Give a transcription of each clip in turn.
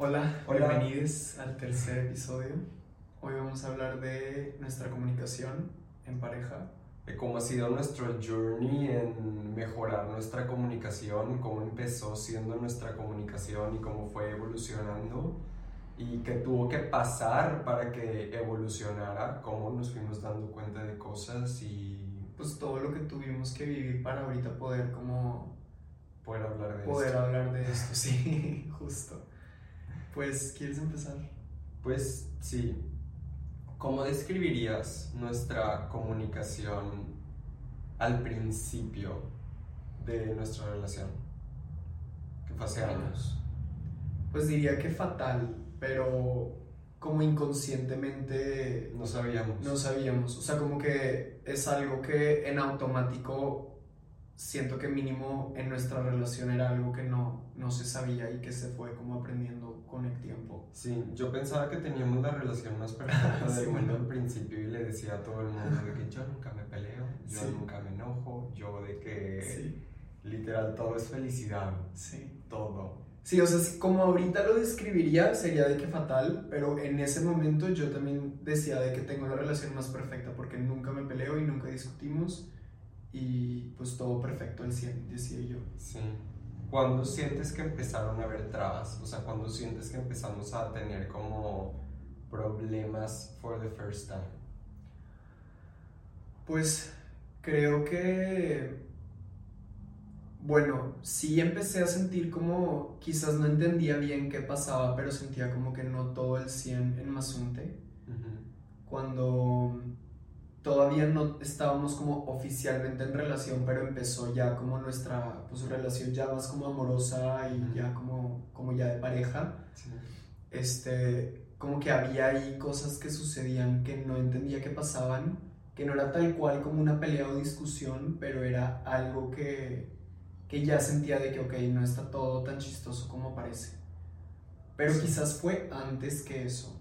Hola, Hola. bienvenidos al tercer episodio. Hoy vamos a hablar de nuestra comunicación en pareja. de cómo ha sido nuestro journey en mejorar nuestra comunicación, cómo empezó siendo nuestra comunicación y cómo fue evolucionando y qué tuvo que pasar para que evolucionara, cómo nos fuimos dando cuenta de cosas y Pues todo lo que tuvimos que vivir para ahorita poder como poder hablar de poder esto. hablar de esto, sí, justo. Pues, ¿quieres empezar? Pues sí. ¿Cómo describirías nuestra comunicación al principio de nuestra relación? Que fue hace años. Pues diría que fatal, pero como inconscientemente No sabíamos. no sabíamos. O sea, como que es algo que en automático siento que mínimo en nuestra relación era algo que no, no se sabía y que se fue como aprendiendo con el tiempo. Sí, yo pensaba que teníamos la relación más perfecta Sí, del mundo bueno. al principio y le decía a todo el mundo de que yo nunca me peleo, yo Sí. nunca me enojo, yo de que Sí, literal todo es felicidad, sí. todo. Sí, o sea, sí, como ahorita lo describiría sería de que fatal, pero en ese momento yo también decía de que tengo la relación más perfecta porque nunca me peleo y nunca discutimos y pues todo perfecto al 100, decía yo. Sí. ¿Cuándo sientes que empezaron a haber trabas? O sea, ¿cuándo sientes que empezamos a tener como problemas for the first time? Pues creo que, bueno, sí empecé a sentir como, quizás no entendía bien qué pasaba, pero sentía como que no todo el 100 en Mazunte, cuando todavía no estábamos como oficialmente en relación, pero empezó ya como nuestra pues, relación ya más como amorosa y Ujú. ya como, como ya de pareja Sí. este, como que había ahí cosas que sucedían que no entendía que pasaban, que no era tal cual como una pelea o discusión, pero era algo que, que ya sentía de que, ok, no está todo tan chistoso como parece. Pero Sí. quizás fue antes que eso,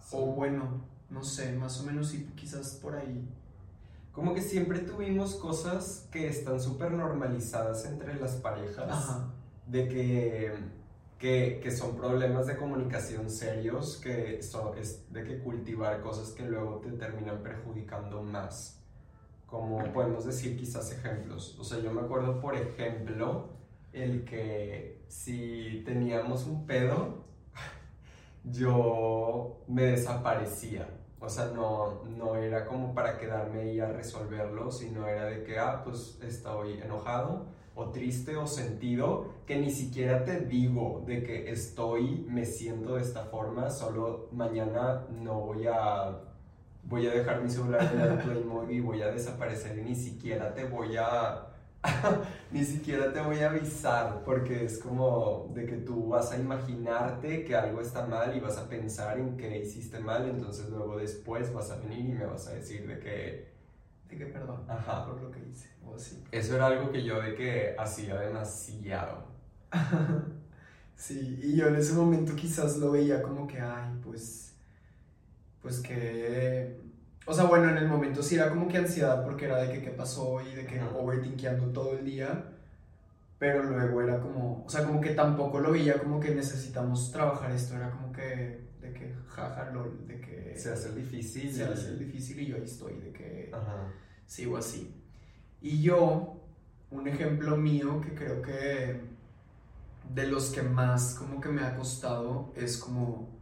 Sí. o bueno, no sé, más o menos sí, quizás por ahí. Como que siempre tuvimos cosas que están súper normalizadas entre las parejas. Ajá, de que, que, que son problemas de comunicación serios, que son, es de que cultivar cosas que luego te terminan perjudicando más. Como podemos decir quizás ejemplos. O sea, yo me acuerdo, por ejemplo, el que si teníamos un pedo, yo me desaparecía. O sea, no, no era como para quedarme ahí a resolverlo, sino era de que, ah, pues estoy enojado o triste o sentido, que ni siquiera te digo de que estoy, me siento de esta forma, solo mañana no voy a, voy a dejar mi celular en airplane mode y voy a desaparecer y ni siquiera te voy a, ni siquiera te voy a avisar, porque es como de que tú vas a imaginarte que algo está mal y vas a pensar en que hiciste mal, entonces luego después vas a venir y me vas a decir de que, de que perdón Ajá. por lo que hice, o así. eso era algo que yo de que hacía demasiado. Sí, y yo en ese momento quizás lo veía como que, ay, pues, pues que, o sea, bueno, en el momento sí era como que ansiedad porque era de que qué pasó y de que Ajá. overthinkeando todo el día, pero luego era como, o sea, como que tampoco lo veía como que necesitamos trabajar esto, era como que, de que, jaja, lol, de que Se hace difícil. se hace difícil y yo ahí estoy, de que Ajá. sigo así. Y yo, un ejemplo mío que creo que de los que más como que me ha costado es como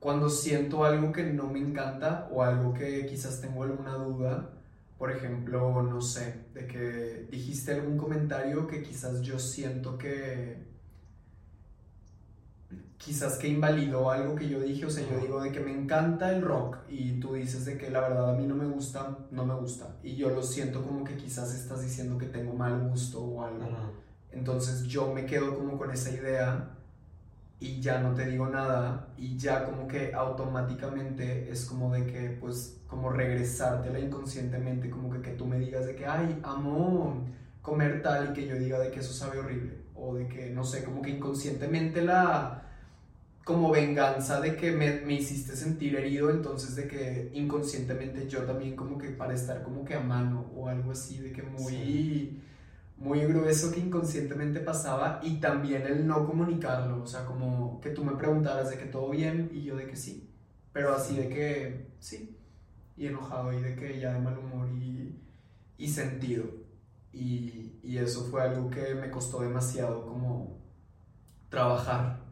cuando siento algo que no me encanta o algo que quizás tengo alguna duda, por ejemplo, no sé, de que dijiste algún comentario que quizás yo siento que quizás que invalidó algo que yo dije, o sea, yo digo de que me encanta el rock y tú dices de que la verdad a mí no me gusta, no me gusta. Y yo lo siento como que quizás estás diciendo que tengo mal gusto o algo. Entonces yo me quedo como con esa idea y ya no te digo nada y ya como que automáticamente es como de que pues como regresártela inconscientemente como que, que tú me digas de que ay amo comer tal y que yo diga de que eso sabe horrible o de que no sé como que inconscientemente la como venganza de que me, me hiciste sentir herido entonces de que inconscientemente yo también como que para estar como que a mano o algo así de que muy. Muy grueso que inconscientemente pasaba y también el no comunicarlo, o sea, como que tú me preguntaras de que todo bien y yo de que sí, pero así de que sí, y enojado y de que ya de mal humor y, y sentido. Y, y eso fue algo que me costó demasiado como trabajar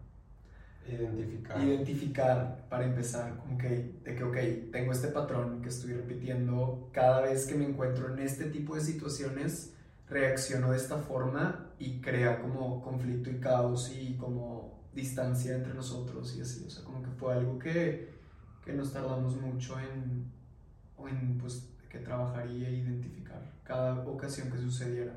Identificar. Identificar para empezar, como que, de que, ok, tengo este patrón que estoy repitiendo cada vez que me encuentro en este tipo de situaciones, reacciono de esta forma y crea como conflicto y caos y como distancia entre nosotros y así, o sea, como que fue algo que, que nos tardamos mucho en, en pues, que trabajaría e identificar cada ocasión que sucediera.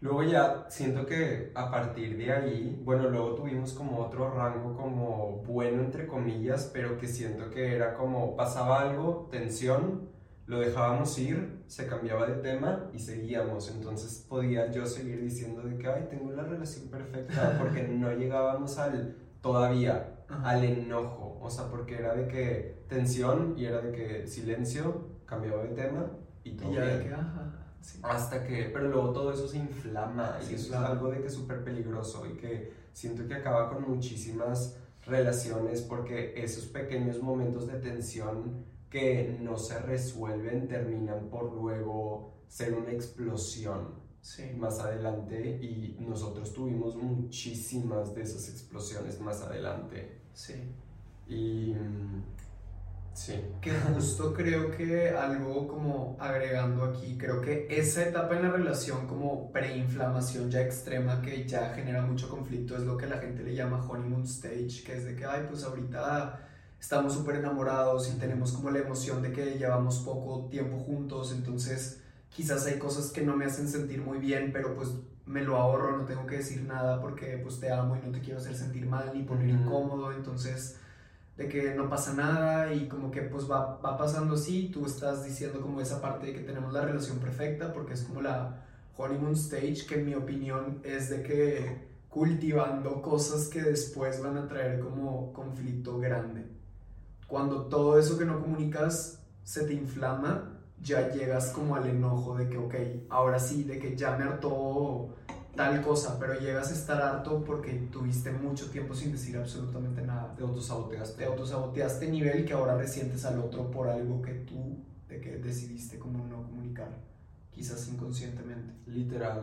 Luego ya siento que a partir de ahí, bueno, luego tuvimos como otro rango como bueno entre comillas, pero que siento que era como pasaba algo, tensión, lo dejábamos ir, se cambiaba de tema y seguíamos. Entonces podía yo seguir diciendo de que, ay, tengo la relación perfecta, porque no llegábamos al todavía, al enojo. O sea, porque era de que tensión y era de que silencio, cambiaba de tema y todo. Y ya de que, ajá. Hasta que, pero luego todo eso se inflama y eso es algo de que es súper peligroso y que siento que acaba con muchísimas relaciones porque esos pequeños momentos de tensión que no se resuelven terminan por luego ser una explosión más adelante y nosotros tuvimos muchísimas de esas explosiones más adelante. Sí. Y Sí. Que justo creo que algo como agregando aquí, creo que esa etapa en la relación como preinflamación ya extrema que ya genera mucho conflicto es lo que la gente le llama honeymoon stage, que es de que, ay, pues ahorita estamos súper enamorados y tenemos como la emoción de que llevamos poco tiempo juntos, entonces quizás hay cosas que no me hacen sentir muy bien, pero pues me lo ahorro, no tengo que decir nada porque pues te amo y no te quiero hacer sentir mal ni poner incómodo, entonces de que no pasa nada y como que pues va, va pasando así, tú estás diciendo como esa parte de que tenemos la relación perfecta porque es como la honeymoon stage que en mi opinión es de que cultivando cosas que después van a traer como conflicto grande. Cuando todo eso que no comunicas se te inflama, ya llegas como al enojo de que, ok, ahora sí, de que ya me hartó tal cosa, pero llegas a estar harto porque tuviste mucho tiempo sin decir absolutamente nada. Te autosaboteaste. Te autosaboteaste nivel que ahora resientes al otro por algo que tú de que decidiste como no comunicar, quizás inconscientemente. Literal.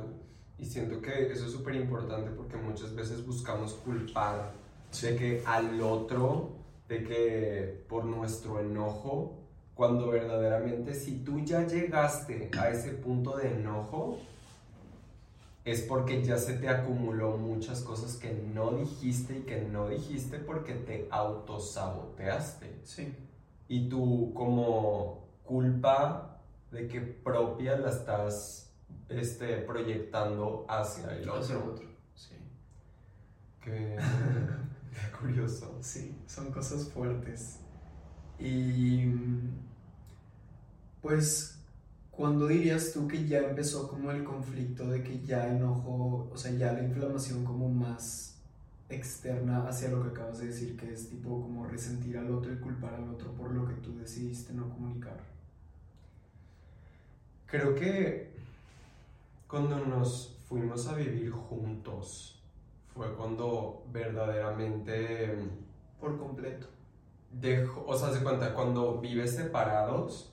Y siento que eso es súper importante porque muchas veces buscamos culpar de que al otro, de que por nuestro enojo, cuando verdaderamente si tú ya llegaste a ese punto de enojo, es porque ya se te acumuló muchas cosas que no dijiste y que no dijiste porque te autosaboteaste. Sí. Y tú como culpa de que propia la estás este, proyectando hacia el otro. Hacia otro, sí. Qué, curioso. Sí, son cosas fuertes. Y pues ¿Cuándo dirías tú que ya empezó como el conflicto de que ya enojo, o sea, ya la inflamación como más externa hacia lo que acabas de decir, que es tipo como resentir al otro y culpar al otro por lo que tú decidiste no comunicar? Creo que cuando nos fuimos a vivir juntos fue cuando verdaderamente... Por completo. Dejo, o sea, se cuenta, cuando vives separados,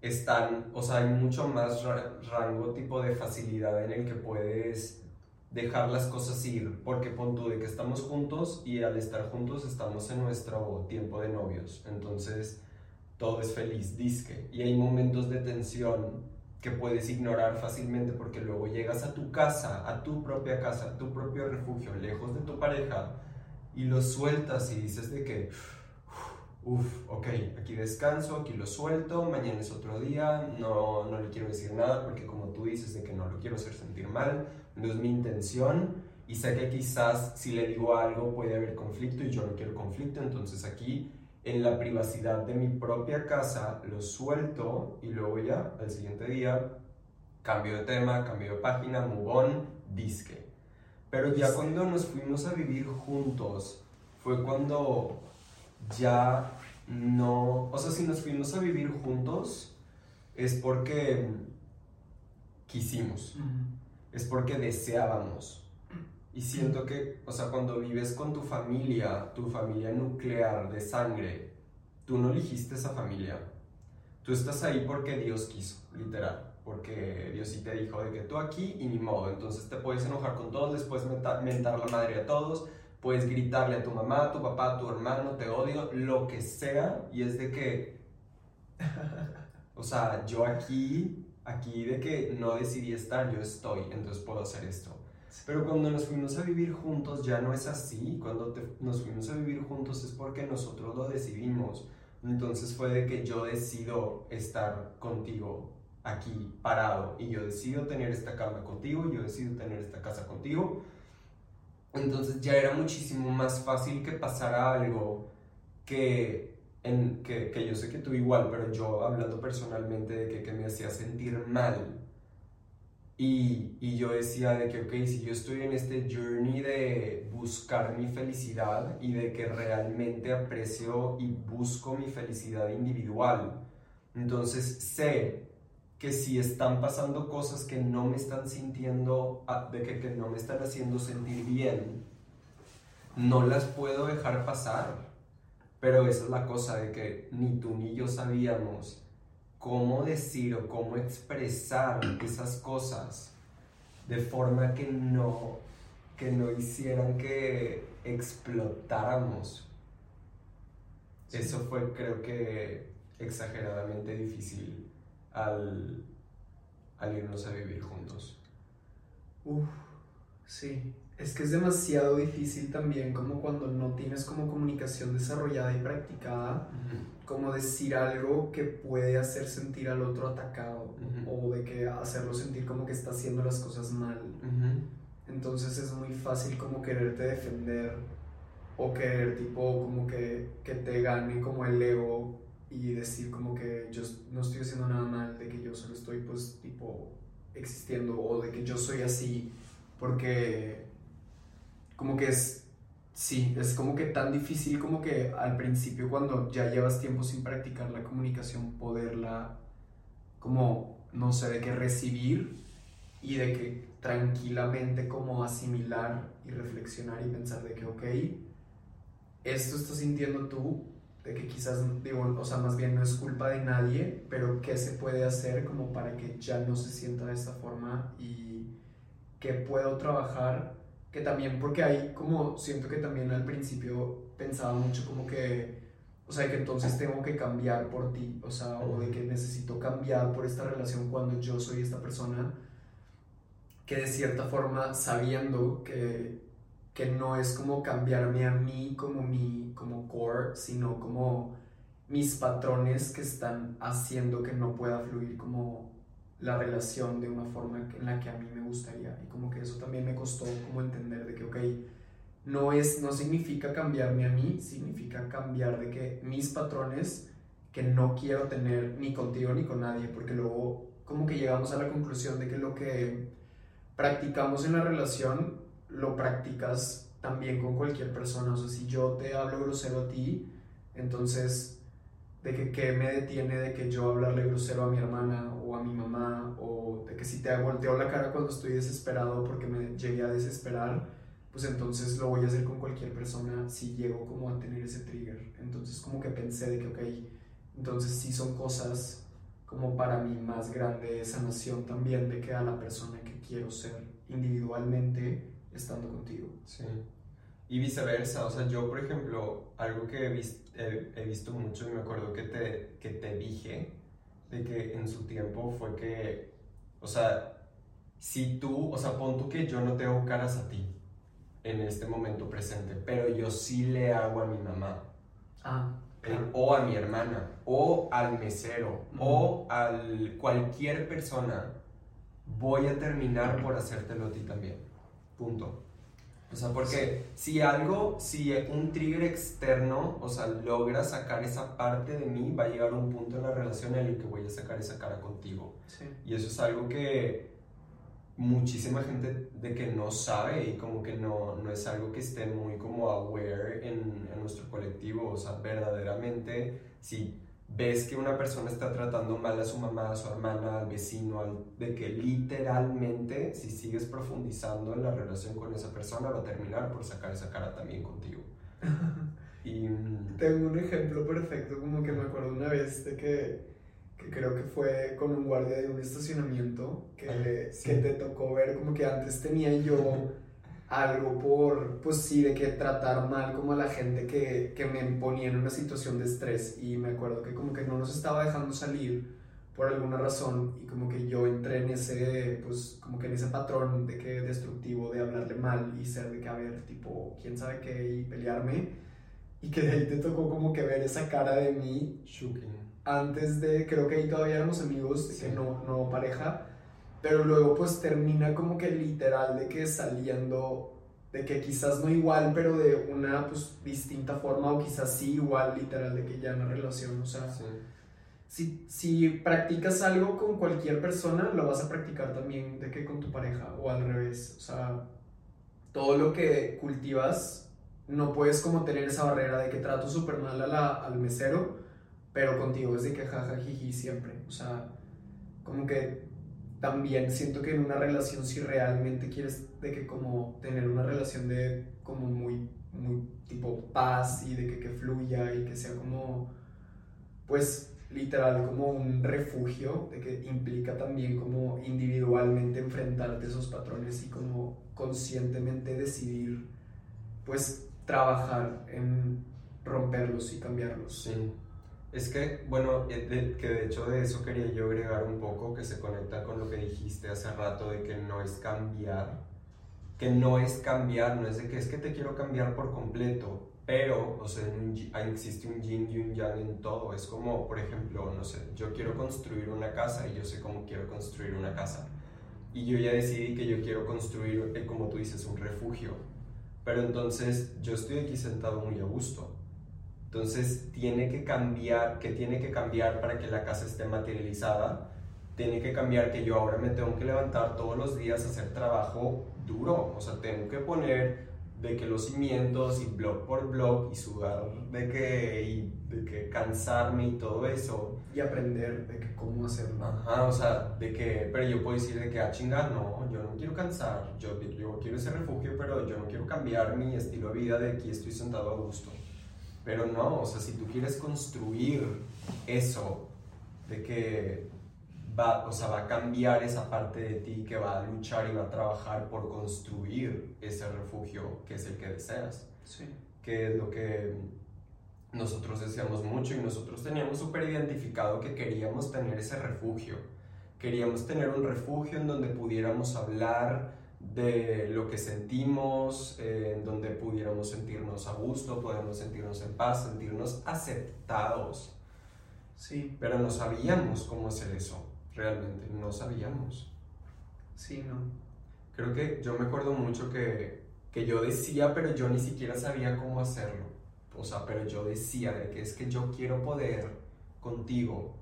están, o sea, hay mucho más rango tipo de facilidad en el que puedes dejar las cosas ir, porque pon tú de que estamos juntos y al estar juntos estamos en nuestro tiempo de novios, entonces todo es feliz, disque, y hay momentos de tensión que puedes ignorar fácilmente porque luego llegas a tu casa, a tu propia casa, a tu propio refugio, lejos de tu pareja, y lo sueltas y dices de que Uf, ok, aquí descanso, aquí lo suelto, mañana es otro día, no, no le quiero decir nada porque como tú dices de que no lo quiero hacer sentir mal, no es mi intención y sé que quizás si le digo algo puede haber conflicto y yo no quiero conflicto, entonces aquí en la privacidad de mi propia casa lo suelto y luego ya al siguiente día cambio de tema, cambio de página, move on, disque. Pero ya cuando nos fuimos a vivir juntos fue cuando ya no, o sea, si nos fuimos a vivir juntos es porque quisimos, es porque deseábamos. Y siento que, o sea, cuando vives con tu familia, tu familia nuclear de sangre, tú no elegiste esa familia. Tú estás ahí porque Dios quiso, literal. Porque Dios sí te dijo de que tú aquí y ni modo. Entonces te puedes enojar con todos, les puedes mentar la madre a todos, puedes gritarle a tu mamá, a tu papá, a tu hermano, te odio, lo que sea. Y es de que, o sea, yo aquí Aquí de que no decidí estar, yo estoy, entonces puedo hacer esto. Pero cuando nos fuimos a vivir juntos ya no es así. Cuando nos fuimos a vivir juntos es porque nosotros lo decidimos. Entonces fue de que yo decido estar contigo aquí parado y yo decido tener esta cama contigo, yo decido tener esta casa contigo. Entonces ya era muchísimo más fácil que pasara algo que que, yo sé que tú igual, pero yo hablando personalmente de que, que me hacía sentir mal. Y, y, yo decía de que, ok, si yo estoy en este journey de buscar mi felicidad y de que realmente aprecio y busco mi felicidad individual, entonces sé que si están pasando cosas que no me están sintiendo, ah, de que, que no me están haciendo sentir bien, no las puedo dejar pasar. Pero esa es la cosa de que ni tú ni yo sabíamos cómo decir o cómo expresar esas cosas de forma que no, que no hicieran que explotáramos. Eso fue creo que exageradamente difícil al, al irnos a vivir juntos. Uf, sí. Es que es demasiado difícil también como cuando no tienes como comunicación desarrollada y practicada, como decir algo que puede hacer sentir al otro atacado o de que hacerlo sentir como que está haciendo las cosas mal. Entonces es muy fácil como quererte defender o querer tipo como que, que te gane como el ego y decir como que yo no estoy haciendo nada mal, de que yo solo estoy pues tipo existiendo o de que yo soy así porque como que es, sí, es como que tan difícil como que al principio cuando ya llevas tiempo sin practicar la comunicación, poderla como, no sé, de qué recibir y de que tranquilamente como asimilar y reflexionar y pensar de que, ok, esto estás sintiendo tú, de que quizás, digo, o sea, más bien no es culpa de nadie, pero qué se puede hacer como para que ya no se sienta de esta forma y qué puedo trabajar que también porque hay como, siento que también al principio pensaba mucho como que, o sea, que entonces tengo que cambiar por ti, o sea, o de que necesito cambiar por esta relación cuando yo soy esta persona, que de cierta forma sabiendo que, que no es como cambiarme a mí como mi, como core, sino como mis patrones que están haciendo que no pueda fluir como la relación de una forma en la que a mí me gustaría. Y como que eso también me costó como entender de que, ok, no, es, no significa cambiarme a mí, significa cambiar de que mis patrones que no quiero tener ni contigo ni con nadie, porque luego como que llegamos a la conclusión de que lo que practicamos en la relación lo practicas también con cualquier persona. O sea, si yo te hablo grosero a ti, entonces de que qué me detiene de que yo hablarle grosero a mi hermana o a mi mamá o de que si te volteo la cara cuando estoy desesperado porque me llegué a desesperar, pues entonces lo voy a hacer con cualquier persona si llego como a tener ese trigger. Entonces como que pensé de que, ok, entonces sí son cosas como para mi más grande sanación también de que a la persona que quiero ser individualmente estando contigo. Sí. Y viceversa, o sea, yo por ejemplo, algo que he, he, visto mucho y me acuerdo que te, que te dije, de que en su tiempo fue que, o sea, si tú, o sea, pon tú que yo no tengo caras a ti en este momento presente, pero yo sí le hago a mi mamá. Ah. O a mi hermana, o al mesero, o a cualquier persona, voy a terminar por hacértelo a ti también. Punto. O sea, porque si algo, si un trigger externo, o sea, logra sacar esa parte de mí, va a llegar a un punto en la relación en el que voy a sacar esa cara contigo. Sí. Y eso es algo que muchísima gente de que no sabe y como que no, no es algo que esté muy como aware en, en nuestro colectivo. O sea, verdaderamente, si ves que una persona está tratando mal a su mamá, a su hermana, al vecino, al, de que literalmente si sigues profundizando en la relación con esa persona va a terminar por sacar esa cara también contigo. y... Mm, Tengo un ejemplo perfecto, como que me acuerdo una vez de que, que creo que fue con un guardia de un estacionamiento que, ah, que te tocó ver como que antes tenía yo algo por, pues sí, de que tratar mal como a la gente que, que me ponía en una situación de estrés. Y me acuerdo que como que no nos estaba dejando salir por alguna razón y como que yo entré en ese, pues como que en ese patrón de que destructivo de hablarle mal y ser de que, a ver, tipo, quién sabe qué y pelearme. Y que de ahí te tocó como que ver esa cara de mí antes de, creo que ahí todavía éramos amigos, que no, no pareja, pero luego pues termina como que literal de que saliendo, de que quizás no igual, pero de una pues distinta forma o quizás sí igual, literal, de que ya una relación, o sea, si, si practicas algo con cualquier persona, lo vas a practicar también de que con tu pareja o al revés, o sea, todo lo que cultivas, no puedes como tener esa barrera de que trato súper mal a la, al mesero, pero contigo es de que jaja, siempre, o sea, como que también siento que en una relación si realmente quieres de que como tener una relación de como muy muy tipo paz y de que, que fluya y que sea como pues literal como un refugio de que implica también como individualmente enfrentarte esos patrones y como conscientemente decidir pues trabajar en romperlos y cambiarlos. Sí. Es que, bueno, eh, que de hecho de eso quería yo agregar un poco, que se conecta con lo que dijiste hace rato de que no es cambiar, que no es cambiar, no es de que es que te quiero cambiar por completo, pero, o sea, existe un yin y un yang en todo, es como, por ejemplo, no sé, yo quiero construir una casa y yo sé cómo quiero construir una casa, y yo ya decidí que yo quiero construir, eh, como tú dices, un refugio, pero entonces yo estoy aquí sentado muy a gusto, entonces tiene que cambiar, que tiene que cambiar para que la casa esté materializada? Tiene que cambiar que yo ahora me tengo que levantar todos los días a hacer trabajo duro, o sea, tengo que poner de que los cimientos y blog por blog y sudar de que, y de que cansarme y todo eso. Y aprender de que cómo hacerlo. Ajá, o sea, de que, pero yo puedo decir de que, ah, chingar, no, yo no quiero cansar, yo, yo quiero ese refugio, pero yo no quiero cambiar mi estilo de vida de aquí estoy sentado a gusto. Pero no, o sea, si tú quieres construir eso, de que va, o sea, va a cambiar esa parte de ti que va a luchar y va a trabajar por construir ese refugio que es el que deseas. Sí. Que es lo que nosotros deseamos mucho y nosotros teníamos súper identificado que queríamos tener ese refugio. Queríamos tener un refugio en donde pudiéramos hablar de lo que sentimos, eh, en donde pudiéramos sentirnos a gusto, podemos sentirnos en paz, sentirnos aceptados. Sí. Pero no sabíamos cómo hacer eso, realmente, no sabíamos. Sí, no. Creo que yo me acuerdo mucho que, que yo decía, pero yo ni siquiera sabía cómo hacerlo. O sea, pero yo decía de que es que yo quiero poder contigo,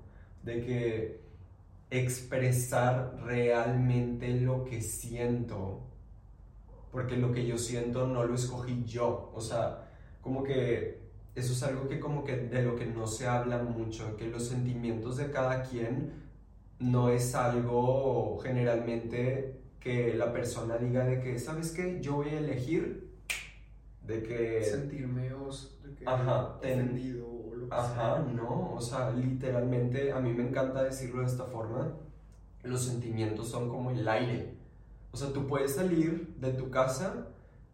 de que expresar realmente lo que siento, porque lo que yo siento no lo escogí yo, o sea, como que eso es algo que como que de lo que no se habla mucho, que los sentimientos de cada quien no es algo generalmente que la persona diga de que, ¿sabes qué? Yo voy a elegir de que... Sentirme de que Ajá, Ajá, no, o sea, literalmente a mí me encanta decirlo de esta forma, los sentimientos son como el aire. O sea, tú puedes salir de tu casa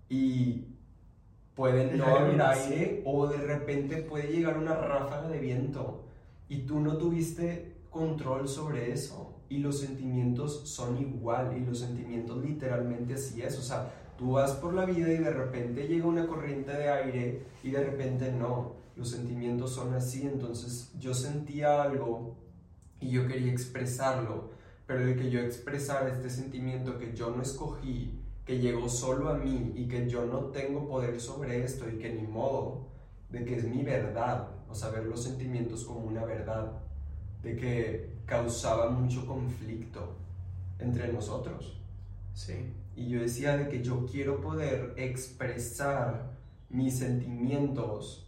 y puede no haber aire o de repente puede llegar una ráfaga de viento y tú no tuviste control sobre eso. Y los sentimientos son igual y los sentimientos literalmente así es, o sea, tú vas por la vida y de repente llega una corriente de aire y de repente no los sentimientos son así, entonces yo sentía algo y yo quería expresarlo, pero de que yo expresara este sentimiento que yo no escogí, que llegó solo a mí y que yo no tengo poder sobre esto y que ni modo, de que es mi verdad, o sea, ver los sentimientos como una verdad, de que causaba mucho conflicto entre nosotros. Sí. Y yo decía de que yo quiero poder expresar mis sentimientos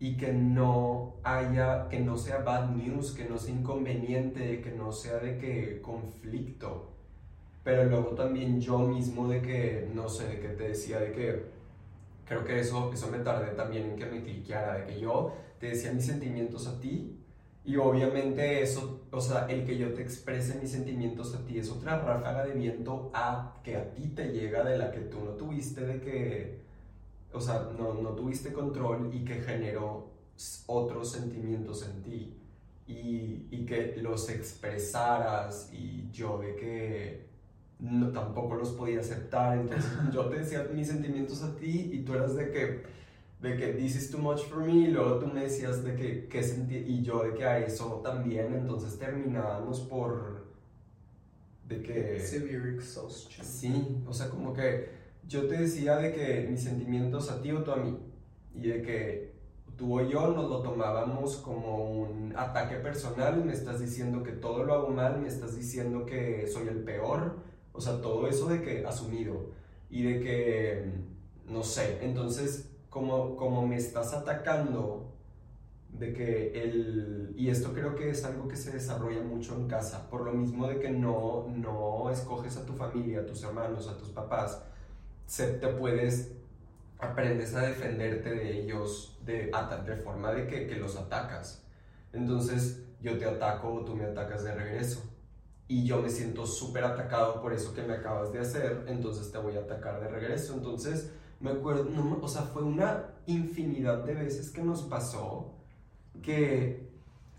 y que no haya, que no sea bad news, que no sea inconveniente, que no sea de que conflicto. Pero luego también yo mismo de que, no sé, de que te decía de que, creo que eso, eso me tardé también en que me cliqueara, de que yo te decía mis sentimientos a ti y obviamente eso, o sea, el que yo te exprese mis sentimientos a ti es otra ráfaga de viento a que a ti te llega de la que tú no tuviste de que o sea, no, no tuviste control y que generó otros sentimientos en ti y, y, que los expresaras y yo de que no, tampoco los podía aceptar, entonces yo te decía mis sentimientos a ti y tú eras de que, de que this is too much for me y luego tú me decías de que, que sentí y yo de que a eso también, entonces terminábamos por de que... Severe exhaustion. Sí, o sea, como que yo te decía de que mis sentimientos a ti o tú a mí, y de que tú o yo nos lo tomábamos como un ataque personal, me estás diciendo que todo lo hago mal, me estás diciendo que soy el peor, o sea, todo eso de que asumido, y de que, no sé, entonces, como, como me estás atacando, de que el, y esto creo que es algo que se desarrolla mucho en casa, por lo mismo de que no, no escoges a tu familia, a tus hermanos, a tus papás, se, te puedes, aprendes a defenderte de ellos de, de forma de que, que los atacas. Entonces yo te ataco o tú me atacas de regreso. Y yo me siento súper atacado por eso que me acabas de hacer, entonces te voy a atacar de regreso. Entonces, me acuerdo, no, o sea, fue una infinidad de veces que nos pasó que,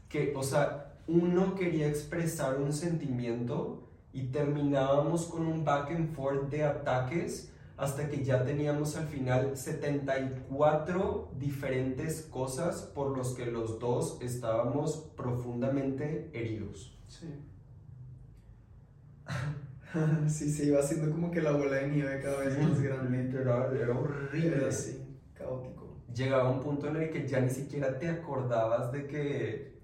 que, o sea, uno quería expresar un sentimiento y terminábamos con un back and forth de ataques hasta que ya teníamos al final 74 diferentes cosas por los que los dos estábamos profundamente heridos. Sí. sí, se iba haciendo como que la bola de nieve cada vez más grande. Literal, era horrible. Era así, caótico. Llegaba un punto en el que ya ni siquiera te acordabas de que...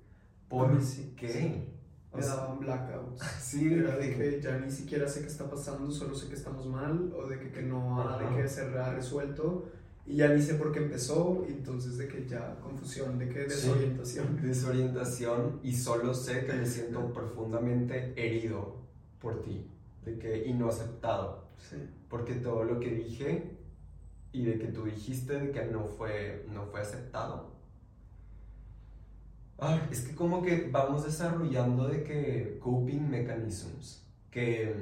¿Por sí, qué? Me daban blackouts. Sí, era de que ya ni siquiera sé qué está pasando, solo sé que estamos mal, o de que, que no ha, de que se ha resuelto, y ya ni sé por qué empezó, y entonces de que ya confusión, de que desorientación. desorientación, y solo sé que me siento profundamente herido por ti, de que, y no aceptado. Sí. Porque todo lo que dije y de que tú dijiste de que no fue, no fue aceptado es que como que vamos desarrollando de que coping mechanisms que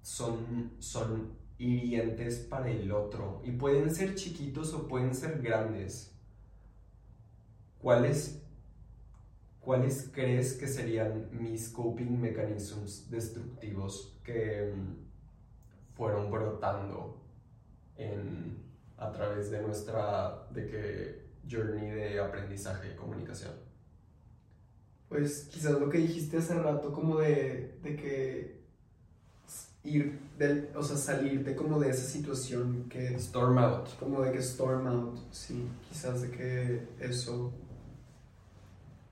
son, son hirientes para el otro y pueden ser chiquitos o pueden ser grandes. ¿Cuáles, ¿Cuáles crees que serían mis coping mechanisms destructivos que mm, fueron brotando a través de nuestra de que journey de aprendizaje y comunicación? Pues quizás lo que dijiste hace rato como de, de que ir del, o sea, salirte como de esa situación que storm out, como de que storm out, sí, quizás de que eso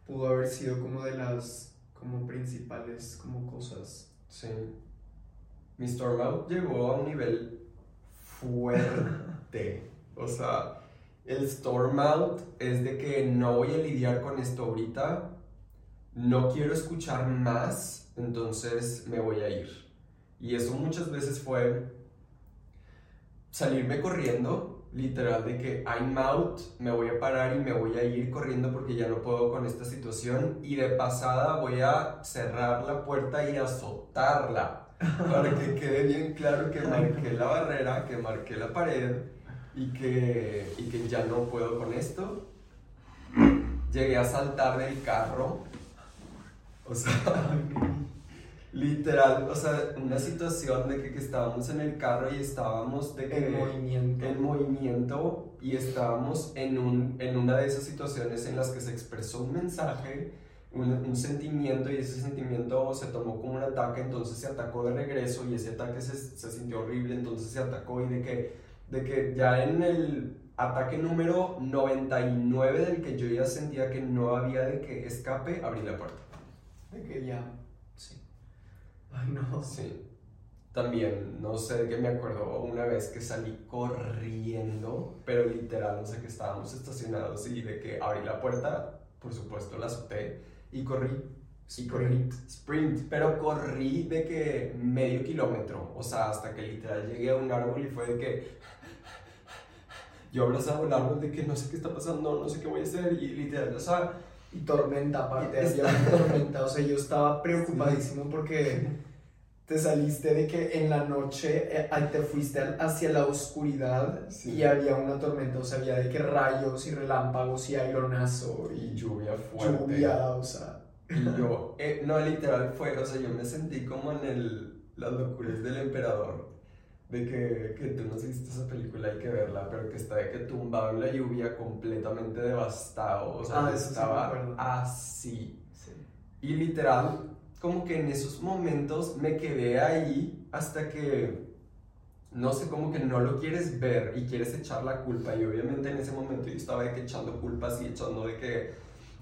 pudo haber sido como de las como principales como cosas. Sí. Mi storm out llegó a un nivel fuerte. o sea, el storm out es de que no voy a lidiar con esto ahorita no quiero escuchar más, entonces me voy a ir. Y eso muchas veces fue salirme corriendo, literal de que I'm out, me voy a parar y me voy a ir corriendo porque ya no puedo con esta situación y de pasada voy a cerrar la puerta y azotarla para que quede bien claro que marqué la barrera, que marqué la pared y que, y que ya no puedo con esto. Llegué a saltar del carro o sea, literal, o sea, una situación de que, estábamos en el carro y estábamos de en movimiento. En movimiento y estábamos en, un, en una de esas situaciones en las que se expresó un mensaje, un, un, sentimiento y ese sentimiento se tomó como un ataque, entonces se atacó de regreso y ese ataque se, se sintió horrible, entonces se atacó y de que, de que ya en el ataque número 99 del que yo ya sentía que no había de que escape, abrí la puerta de que ya, sí. Ay, no. Sí. también, no sé de qué me acuerdo, una vez que salí corriendo, pero literal, no sé que estábamos estacionados y de que abrí la puerta, por supuesto la azoté y corrí. Y corrí, sprint, pero corrí de que medio kilómetro, o sea, hasta que literal llegué a un árbol y fue de que yo abrazaba el árbol de que no sé qué está pasando, no sé qué voy a hacer y literal, o sea... Y tormenta aparte, había tormenta, o sea, yo estaba preocupadísimo porque te saliste de que en la noche eh, te fuiste hacia la oscuridad y había una tormenta, o sea, había de que rayos y relámpagos y aironazo y lluvia fuerte. Lluvia, o sea... Y yo, eh, no, literal fue, o sea, yo me sentí como en el, las locuras del emperador de que, que tú no has visto esa película, hay que verla, pero que está de que tumbado en la lluvia, completamente devastado, o sea, Ah, sí estaba acuerdo. así. Sí. Y literal, como que en esos momentos me quedé ahí hasta que, no sé, como que no lo quieres ver y quieres echar la culpa. Y obviamente en ese momento yo estaba de que echando culpas y echando de que,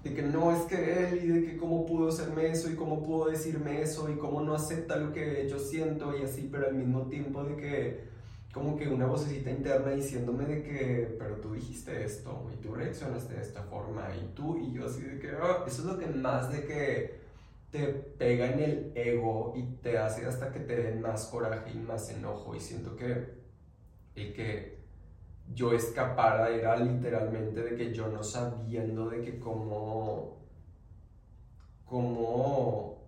de que no es que él y de que cómo pudo hacerme eso y cómo pudo decirme eso y cómo no acepta lo que yo siento y así, pero al mismo tiempo de que como que una vocecita interna diciéndome de que, pero tú dijiste esto y tú reaccionaste de esta forma y tú y yo así de que, "Ah", eso es lo que más de que te pega en el ego y te hace hasta que te den más coraje y más enojo y siento que el que yo escapara era literalmente de que yo no sabiendo de que cómo cómo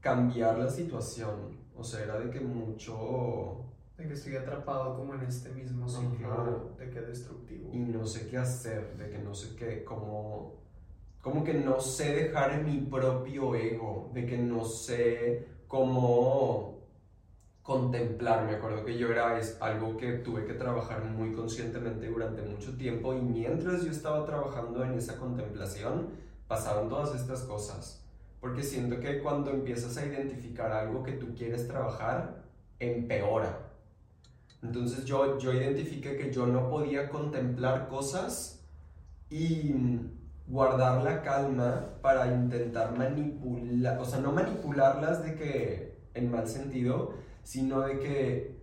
cambiar la situación o sea era de que mucho De que estoy atrapado como en este mismo ciclo Ajá. de que destructivo. y no sé qué hacer, de que no sé qué, como, como que no sé dejar en mi propio ego, de que no sé cómo contemplar. Me acuerdo que era es algo que tuve que trabajar muy conscientemente durante mucho tiempo y mientras yo estaba trabajando en esa contemplación, pasaban todas estas cosas. Porque siento que cuando empiezas a identificar algo que tú quieres trabajar, empeora. Entonces yo, yo identifiqué que yo no podía contemplar cosas y guardar la calma para intentar manipular, o sea, no manipularlas de que en mal sentido, sino de que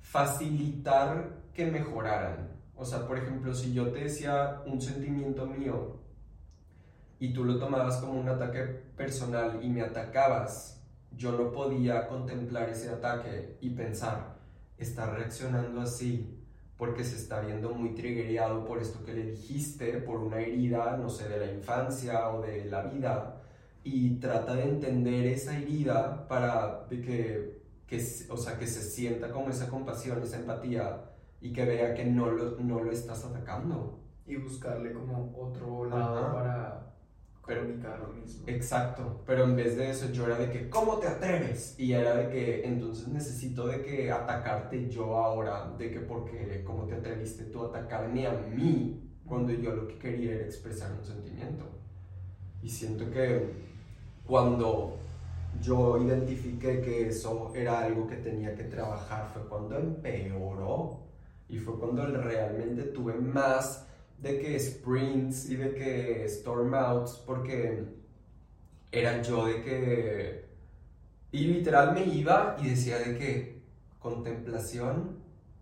facilitar que mejoraran. O sea, por ejemplo, si yo te decía un sentimiento mío y tú lo tomabas como un ataque personal y me atacabas, yo no podía contemplar ese ataque y pensar, está reaccionando así porque se está viendo muy triggereado por esto que le dijiste, por una herida, no sé, de la infancia o de la vida, y trata de entender esa herida para que, que, o sea, que se sienta como esa compasión, esa empatía, y que vea que no lo, no lo estás atacando. Y buscarle como otro lado Ajá. para Pero- comunicar lo mismo. Exacto, pero en vez de eso yo era de que, ¿cómo te atreves? Y era de que, entonces necesito de que atacarte yo ahora, de que porque, ¿cómo te atreviste tú a atacarme a mí? Cuando yo lo que quería era expresar un sentimiento. Y siento que cuando yo identifiqué que eso era algo que tenía que trabajar fue cuando empeoró y fue cuando realmente tuve más de que sprints y de que storm outs porque era yo de que y literal me iba y decía de que contemplación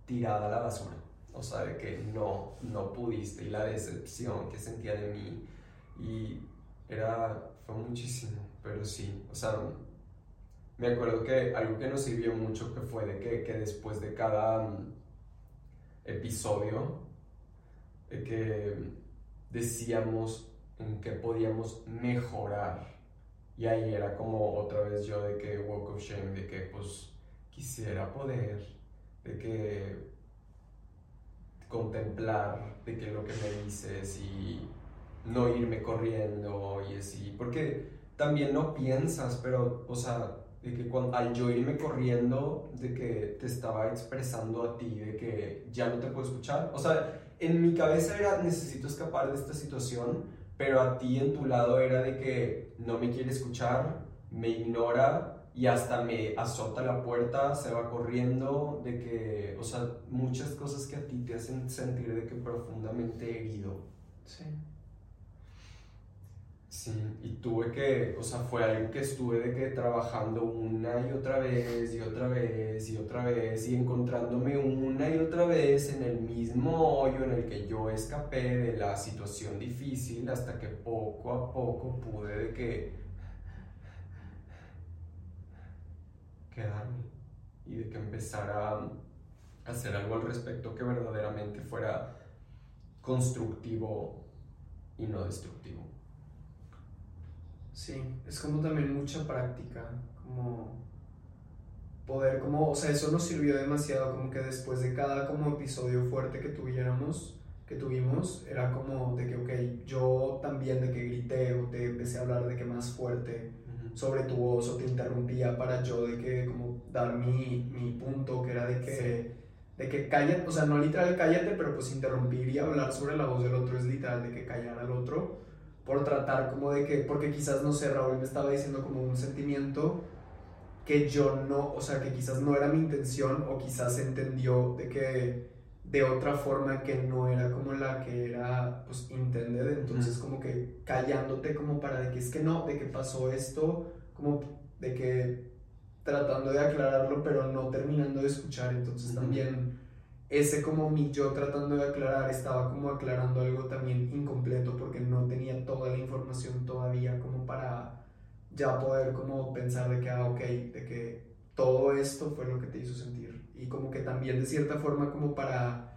tirada a la basura o sea de que no no pudiste y la decepción que sentía de mí y era fue muchísimo pero sí o sea me acuerdo que algo que nos sirvió mucho que fue de que, que después de cada mm, episodio de que decíamos en qué podíamos mejorar. Y ahí era como otra vez yo de que walk of shame, de que pues quisiera poder, de que contemplar, de que lo que me dices y no irme corriendo y así, porque también no piensas, pero, o sea, de que cuando, al yo irme corriendo, de que te estaba expresando a ti, de que ya no te puedo escuchar, o sea, en mi cabeza era necesito escapar de esta situación, pero a ti en tu lado era de que no me quiere escuchar, me ignora y hasta me azota la puerta, se va corriendo, de que, o sea, muchas cosas que a ti te hacen sentir de que profundamente herido. Sí. Y tuve que, o sea, fue algo que estuve de que trabajando una y otra vez y otra vez y otra vez y encontrándome una y otra vez en el mismo hoyo en el que yo escapé de la situación difícil hasta que poco a poco pude de que quedarme y de que empezara a hacer algo al respecto que verdaderamente fuera constructivo y no destructivo. Sí, es como también mucha práctica, como poder, como, o sea, eso nos sirvió demasiado, como que después de cada como episodio fuerte que tuviéramos, que tuvimos, era como de que, ok, yo también de que grité o te empecé a hablar de que más fuerte sobre tu voz o te interrumpía para yo de que como dar mi, mi punto, que era de que, de que cállate, o sea, no literal cállate, pero pues interrumpir y hablar sobre la voz del otro es literal de que callar al otro por tratar como de que, porque quizás, no sé, Raúl me estaba diciendo como un sentimiento que yo no, o sea, que quizás no era mi intención o quizás entendió de que de otra forma que no era como la que era, pues, intended, entonces como que callándote como para de que es que no, de que pasó esto, como de que tratando de aclararlo, pero no terminando de escuchar, entonces también ese como mi yo tratando de aclarar estaba como aclarando algo también incompleto porque no tenía toda la información todavía como para ya poder como pensar de que, ah, ok, de que todo esto fue lo que te hizo sentir. Y como que también de cierta forma como para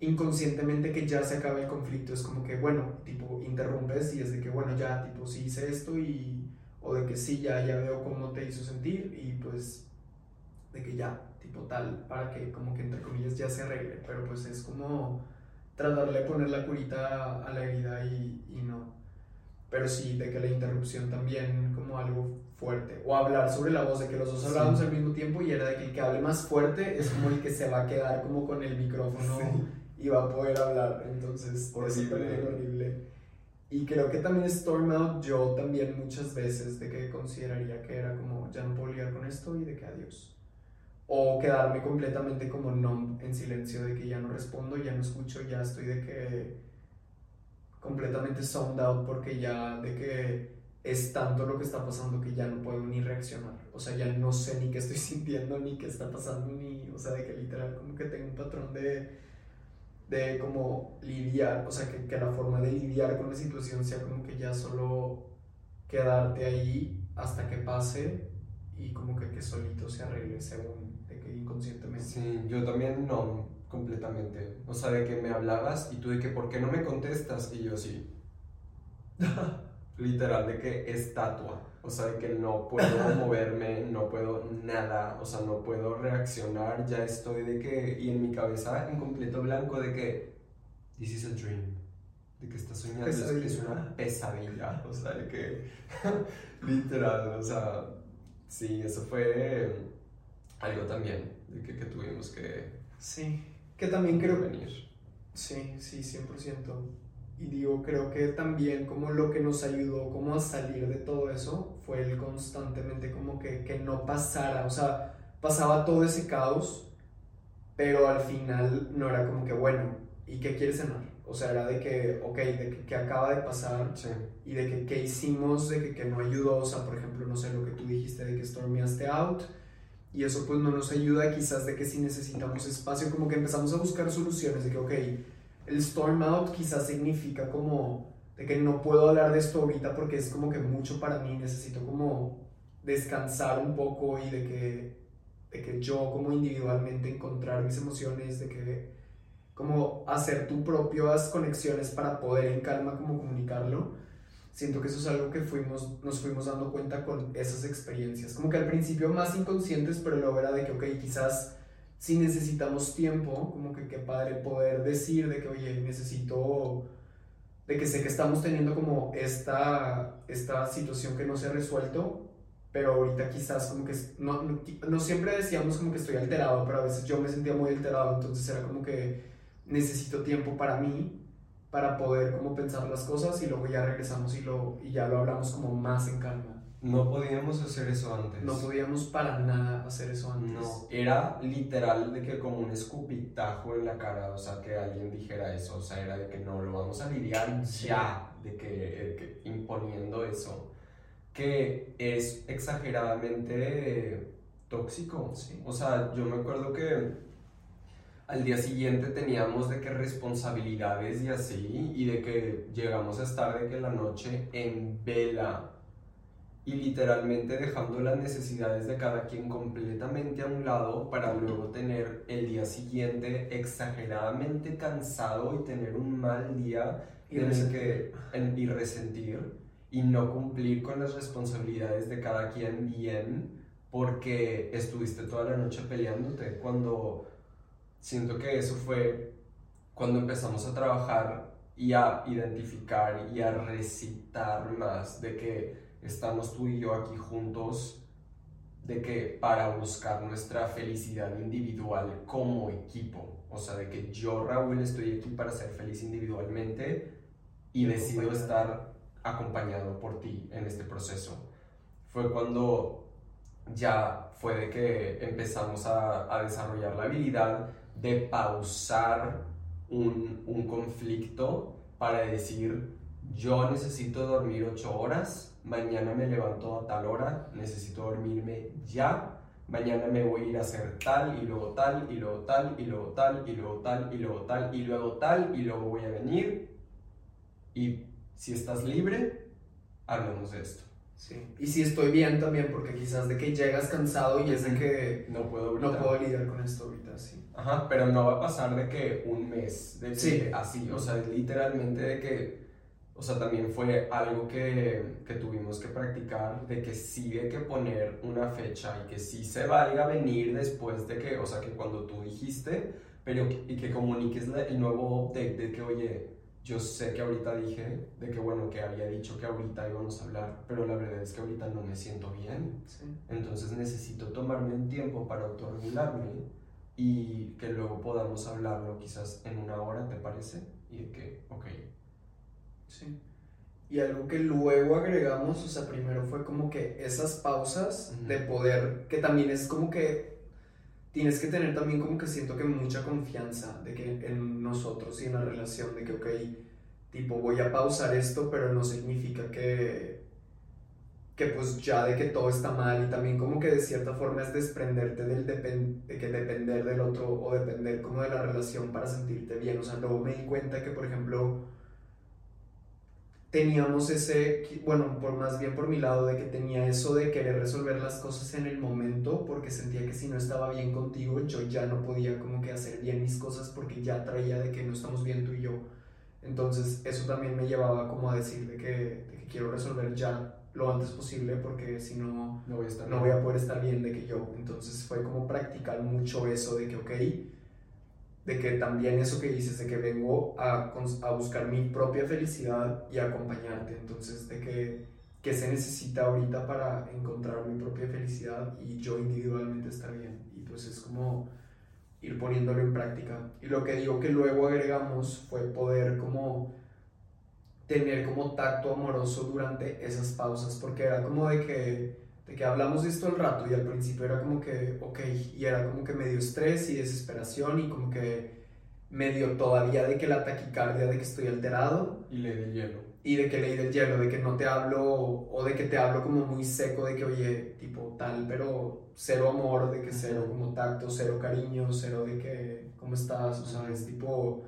inconscientemente que ya se acaba el conflicto, es como que, bueno, tipo, interrumpes y es de que, bueno, ya, tipo, sí hice esto y, o de que sí, ya, ya veo cómo te hizo sentir y pues, de que ya, total para que como que entre comillas ya se arregle, pero pues es como tratarle de poner la curita a la herida y, y no. Pero sí, de que la interrupción también como algo fuerte. O hablar sobre la voz, de que los dos hablábamos al mismo tiempo y era de que el que hable más fuerte es como el que se va a quedar como con el micrófono y va a poder hablar. Entonces, horrible. también horrible. Y creo que también Storm Out, yo también muchas veces de que consideraría que era como, ya no puedo lidiar con esto y de que adiós o quedarme completamente como no en silencio de que ya no respondo, ya no escucho, ya estoy de que completamente sound out porque ya de que es tanto lo que está pasando que ya no puedo ni reaccionar. O sea, ya no sé ni qué estoy sintiendo, ni qué está pasando, ni, o sea, de que literal como que tengo un patrón de, de como lidiar, o sea, que, que la forma de lidiar con la situación sea como que ya solo quedarte ahí hasta que pase y como que, que solito se arregle según inconscientemente. Sí, yo también no, completamente. O sea, de que me hablabas y tú de que, ¿por qué no me contestas? Y yo sí. Literal, de que estatua. O sea, de que no puedo moverme, no puedo nada, o sea, no puedo reaccionar, ya estoy de que, y en mi cabeza en completo blanco de que, this is a dream, de que estás soñando, es una pesadilla, o sea, de que, literal, o sea, sí, eso fue algo también de que, que tuvimos que... Sí, que también creo... Venir. Sí, sí, 100%. Y digo, creo que también como lo que nos ayudó como a salir de todo eso fue el constantemente como que, que no pasara, o sea, pasaba todo ese caos, pero al final no era como que, bueno, ¿y qué quieres cenar? O sea, era de que, ok, de que, acaba de pasar sí. y de que qué hicimos, de que, que no ayudó, o sea, por ejemplo, no sé lo que tú dijiste de que stormeaste out, y eso pues no nos ayuda quizás de que si necesitamos espacio, como que empezamos a buscar soluciones de que, ok, el storm out quizás significa como de que no puedo hablar de esto ahorita porque es como que mucho para mí, necesito como descansar un poco y de que, de que yo como individualmente encontrar mis emociones, de que como hacer tus propias conexiones para poder en calma como comunicarlo siento que eso es algo que fuimos, nos fuimos dando cuenta con esas experiencias. Como que al principio más inconscientes, pero luego era de que, ok, quizás si necesitamos tiempo, como que qué padre poder decir de que, oye, necesito, de que sé que estamos teniendo como esta, esta situación que no se ha resuelto, pero ahorita quizás como que no, no, no siempre decíamos como que estoy alterado, pero a veces yo me sentía muy alterado, entonces era como que necesito tiempo para mí para poder como pensar las cosas y luego ya regresamos y, lo, y ya lo hablamos como más en calma. No podíamos hacer eso antes. No podíamos para nada hacer eso antes. No, era literal de que como un escupitajo en la cara, o sea, que alguien dijera eso, o sea, era de que no, lo vamos a lidiar ya, de que, imponiendo eso, que es exageradamente tóxico. O sea, yo me acuerdo que al día siguiente teníamos de que responsabilidades y así, y de que llegamos a estar de que la noche en vela. Y literalmente dejando las necesidades de cada quien completamente a un lado para luego tener el día siguiente exageradamente cansado y tener un mal día y, que, y resentir y no cumplir con las responsabilidades de cada quien bien porque estuviste toda la noche peleándote cuando siento que eso fue cuando empezamos a trabajar y a identificar y a recitar más de que estamos tú y yo aquí juntos, de que para buscar nuestra felicidad individual como equipo, o sea, de que yo, Raúl, estoy aquí para ser feliz individualmente y decido estar acompañado por ti en este proceso. Fue cuando ya fue de que empezamos a, a desarrollar la habilidad de pausar un, un conflicto para decir, yo necesito dormir ocho horas, mañana me levanto a tal hora, necesito dormirme ya, mañana me voy a ir a hacer tal y luego tal y luego tal y luego tal y luego tal y luego tal y luego tal y luego voy a venir y si estás libre, hablamos de esto. Sí. Y si estoy bien también, porque quizás de que llegas cansado y es de que no puedo, no puedo lidiar con esto. Ajá, pero no va a pasar de que un mes, de sí. así, o sea, literalmente de que o sea, también fue algo que, que, tuvimos que practicar, de que sí hay que poner una fecha y que sí se valga venir después de que, o sea, que cuando tú dijiste, pero y que comuniques el nuevo update de que, oye, yo sé que ahorita dije, de que bueno, que había dicho que ahorita íbamos a hablar, pero la verdad es que ahorita no me siento bien. Entonces necesito tomarme un tiempo para autorregularme y que luego podamos hablarlo quizás en una hora, ¿te parece? Y de que, ok, Sí. Y algo que luego agregamos, o sea, primero fue como que esas pausas de poder, que también es como que tienes que tener también como que siento que mucha confianza de que en nosotros y en la relación, de que, ok, tipo, voy a pausar esto, pero no significa que, que pues ya de que todo está mal y también como que de cierta forma es desprenderte del de que depender del otro o depender como de la relación para sentirte bien. O sea, luego me di cuenta que, por ejemplo, teníamos ese, bueno, por más bien por mi lado, de que tenía eso de querer resolver las cosas en el momento, porque sentía que si no estaba bien contigo, yo ya no podía como que hacer bien mis cosas porque ya traía de que no estamos bien tú y yo. Entonces eso también me llevaba como a decir de que, de que quiero resolver ya lo antes posible porque si no, no voy, a estar no voy a poder estar bien de que yo. Entonces fue como practicar mucho eso de que, ok, de que también eso que dices, de que vengo a, a buscar mi propia felicidad y acompañarte, entonces de que, que se necesita ahorita para encontrar mi propia felicidad y yo individualmente estar bien. Y pues es como ir poniéndolo en práctica. Y lo que digo que luego agregamos fue poder como tener como tacto amoroso durante esas pausas, porque era como de que de que hablamos de esto al rato y al principio era como que, ok, y era como que medio estrés y desesperación y como que medio todavía de que la taquicardia, de que estoy alterado. Y ley del hielo. Y de que ley del hielo, de que no te hablo, o de que te hablo como muy seco, de que oye, tipo tal, pero cero amor, de que cero como tacto, cero cariño, cero de que, ¿cómo estás? O sea, es tipo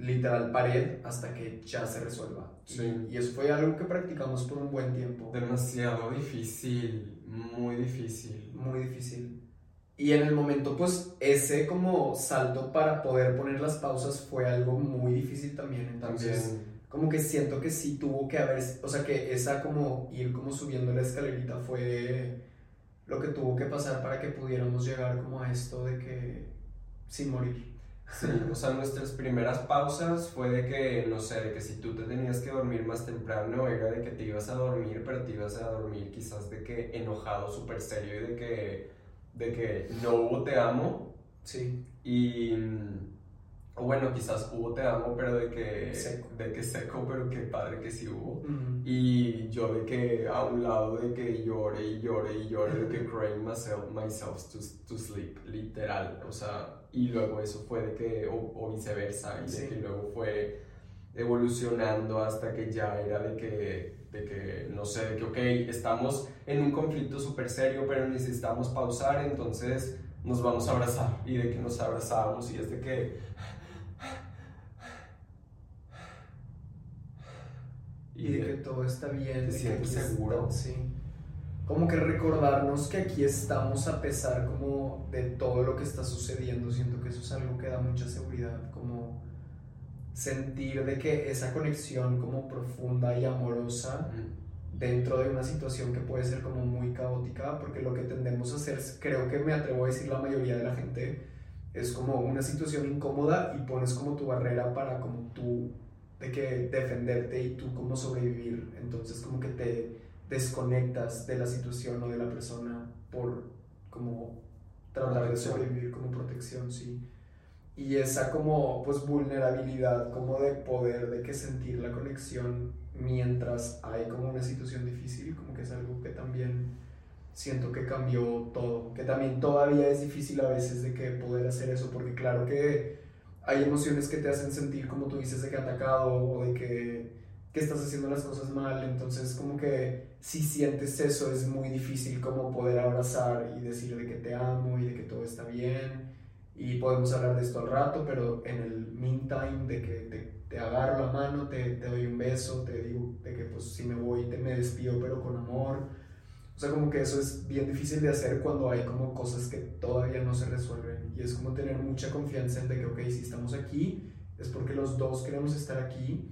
literal pared hasta que ya se resuelva. Sí. Y, eso fue algo que practicamos por un buen tiempo. Demasiado difícil, muy difícil. Muy difícil. Y en el momento, pues, ese como salto para poder poner las pausas fue algo muy difícil también. Entonces, también. como que siento que sí tuvo que haber, o sea, que esa como ir como subiendo la escalerita fue lo que tuvo que pasar para que pudiéramos llegar como a esto de que sin morir. Sí, o sea, nuestras primeras pausas fue de que, no sé, de que si tú te tenías que dormir más temprano, era de que te ibas a dormir, pero te ibas a dormir quizás de que enojado, súper serio y de que, de que no hubo te amo. Sí. Y, bueno, quizás hubo te amo, pero de que seco, de que seco pero qué padre que sí hubo. Y yo de que a un lado de que llore y llore y llore, de que crying myself, myself to, to sleep, literal, o sea y luego eso fue de que, o, viceversa, y de que luego fue evolucionando hasta que ya era de que, de que, no sé, de que, ok, estamos en un conflicto súper serio, pero necesitamos pausar, entonces nos vamos a abrazar. Y de que nos abrazamos y es de que... Y de que todo está bien. Te sientes seguro. sí. Como que recordarnos que aquí estamos a pesar como de todo lo que está sucediendo. Siento que eso es algo que da mucha seguridad. Como sentir de que esa conexión como profunda y amorosa dentro de una situación que puede ser como muy caótica, porque lo que tendemos a hacer, creo que me atrevo a decir la mayoría de la gente, es como una situación incómoda y pones como tu barrera para como tú, de que defenderte y tú como sobrevivir. Entonces como que te desconectas de la situación o de la persona por como tratar de sobrevivir como protección, sí. Y esa como pues vulnerabilidad como de poder de que sentir la conexión mientras hay como una situación difícil como que es algo que también siento que cambió todo que también todavía es difícil a veces de que poder hacer eso porque claro que hay emociones que te hacen sentir como tú dices de que atacado o de que, que estás haciendo las cosas mal entonces como que si sientes eso es muy difícil como poder abrazar y decirle que te amo y de que todo está bien y podemos hablar de esto al rato, pero en el meantime de que te, te agarro la mano, te, te, doy un beso, te digo de que pues si me voy te me despido pero con amor. O sea, como que eso es bien difícil de hacer cuando hay como cosas que todavía no se resuelven. Y es como tener mucha confianza en de que, ok, si estamos aquí, es porque los dos queremos estar aquí.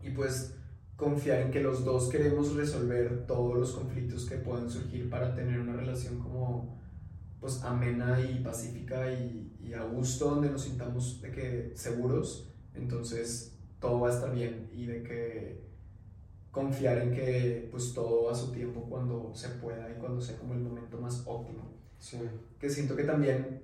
Y pues confiar en que los dos queremos resolver todos los conflictos que puedan surgir para tener una relación como pues amena y pacífica y, y, a gusto donde nos sintamos de que seguros, entonces todo va a estar bien y de que confiar en que pues todo a su tiempo cuando se pueda y cuando sea como el momento más óptimo. Sí. Que siento que también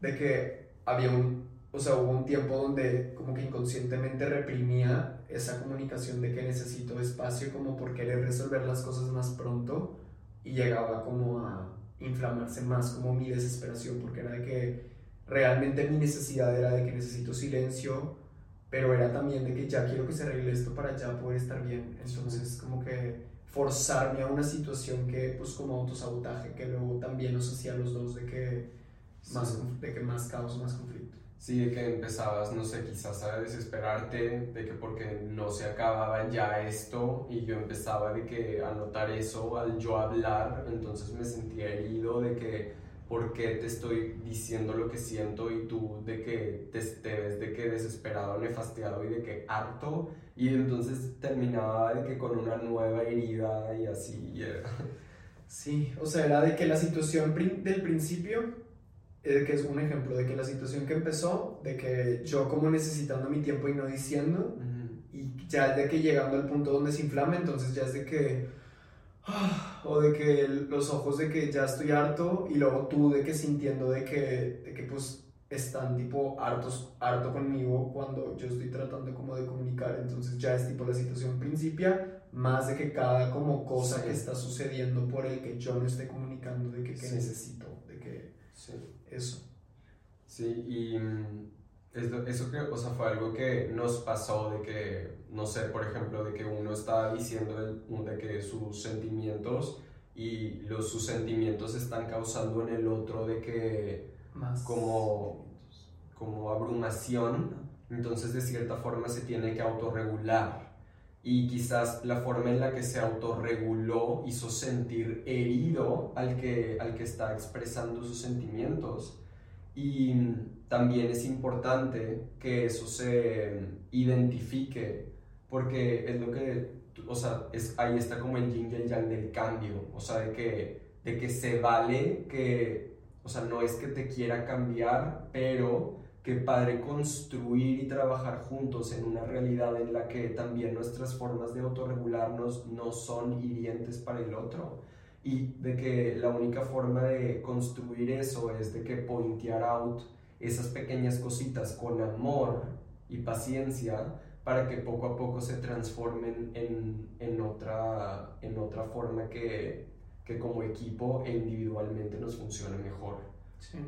de que había un, o sea, hubo un tiempo donde como que inconscientemente reprimía esa comunicación de que necesito espacio como por querer resolver las cosas más pronto y llegaba como a inflamarse más como mi desesperación, porque era de que realmente mi necesidad era de que necesito silencio, pero era también de que ya quiero que se arregle esto para ya poder estar bien. Entonces, como que forzarme a una situación que, pues, como autosabotaje, que luego también nos hacía los dos de que más, de que más caos, más conflicto. Sí, de que empezabas, no sé, quizás a desesperarte, de que porque no se acababa ya esto, y yo empezaba de que a notar eso al yo hablar, entonces me sentía herido de que por qué te estoy diciendo lo que siento y tú de que te, te ves de que desesperado, nefastiado y de que harto, y entonces terminaba de que con una nueva herida y así. Sí, o sea, era de que la situación del principio eh, que es un ejemplo de que la situación que empezó, de que yo como necesitando mi tiempo y no diciendo, y ya de que llegando al punto donde se inflama, entonces ya es de que, ah, o de que los ojos de que ya estoy harto, y luego tú de que sintiendo de que, de que pues están tipo hartos, harto conmigo cuando yo estoy tratando como de comunicar, entonces ya es tipo la situación principia, más de que cada como cosa que está sucediendo por el que yo no esté comunicando de que, que necesito, de que... Sí eso. Sí, y mm, eso que, o sea, fue algo que nos pasó de que, no sé, por ejemplo, de que uno está diciendo de que sus sentimientos y los, sus sentimientos están causando en el otro de que Más. como, como abrumación, entonces de cierta forma se tiene que autorregular. Y quizás la forma en la que se autorreguló hizo sentir herido al que, al que está expresando sus sentimientos. Y también es importante que eso se identifique, porque es lo que, o sea, es, ahí está como el yin y el yang del cambio, o sea, de que, de que se vale que, o sea, no es que te quiera cambiar, pero que padre construir y trabajar juntos en una realidad en la que también nuestras formas de autorregularnos no son hirientes para el otro y de que la única forma de construir eso es de que pointear out esas pequeñas cositas con amor y paciencia para que poco a poco se transformen en, en otra, en otra forma que, que como equipo e individualmente nos funcione mejor. Sí.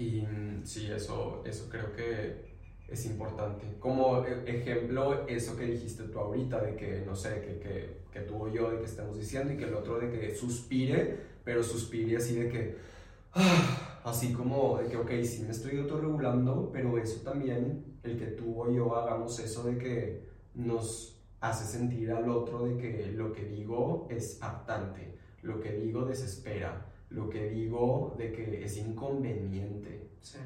Y mm, sí, eso, eso creo que es importante. Como e, ejemplo, eso que dijiste tú ahorita, de que, no sé, que, que, que tú o yo, de que estamos diciendo, y que el otro de que suspire, pero suspire así de que, ah, así como de que, ok, sí me estoy autorregulando, pero eso también, el que tú o yo hagamos eso de que nos hace sentir al otro de que lo que digo es hartante, lo que digo desespera, lo que digo de que es inconveniente. Sí.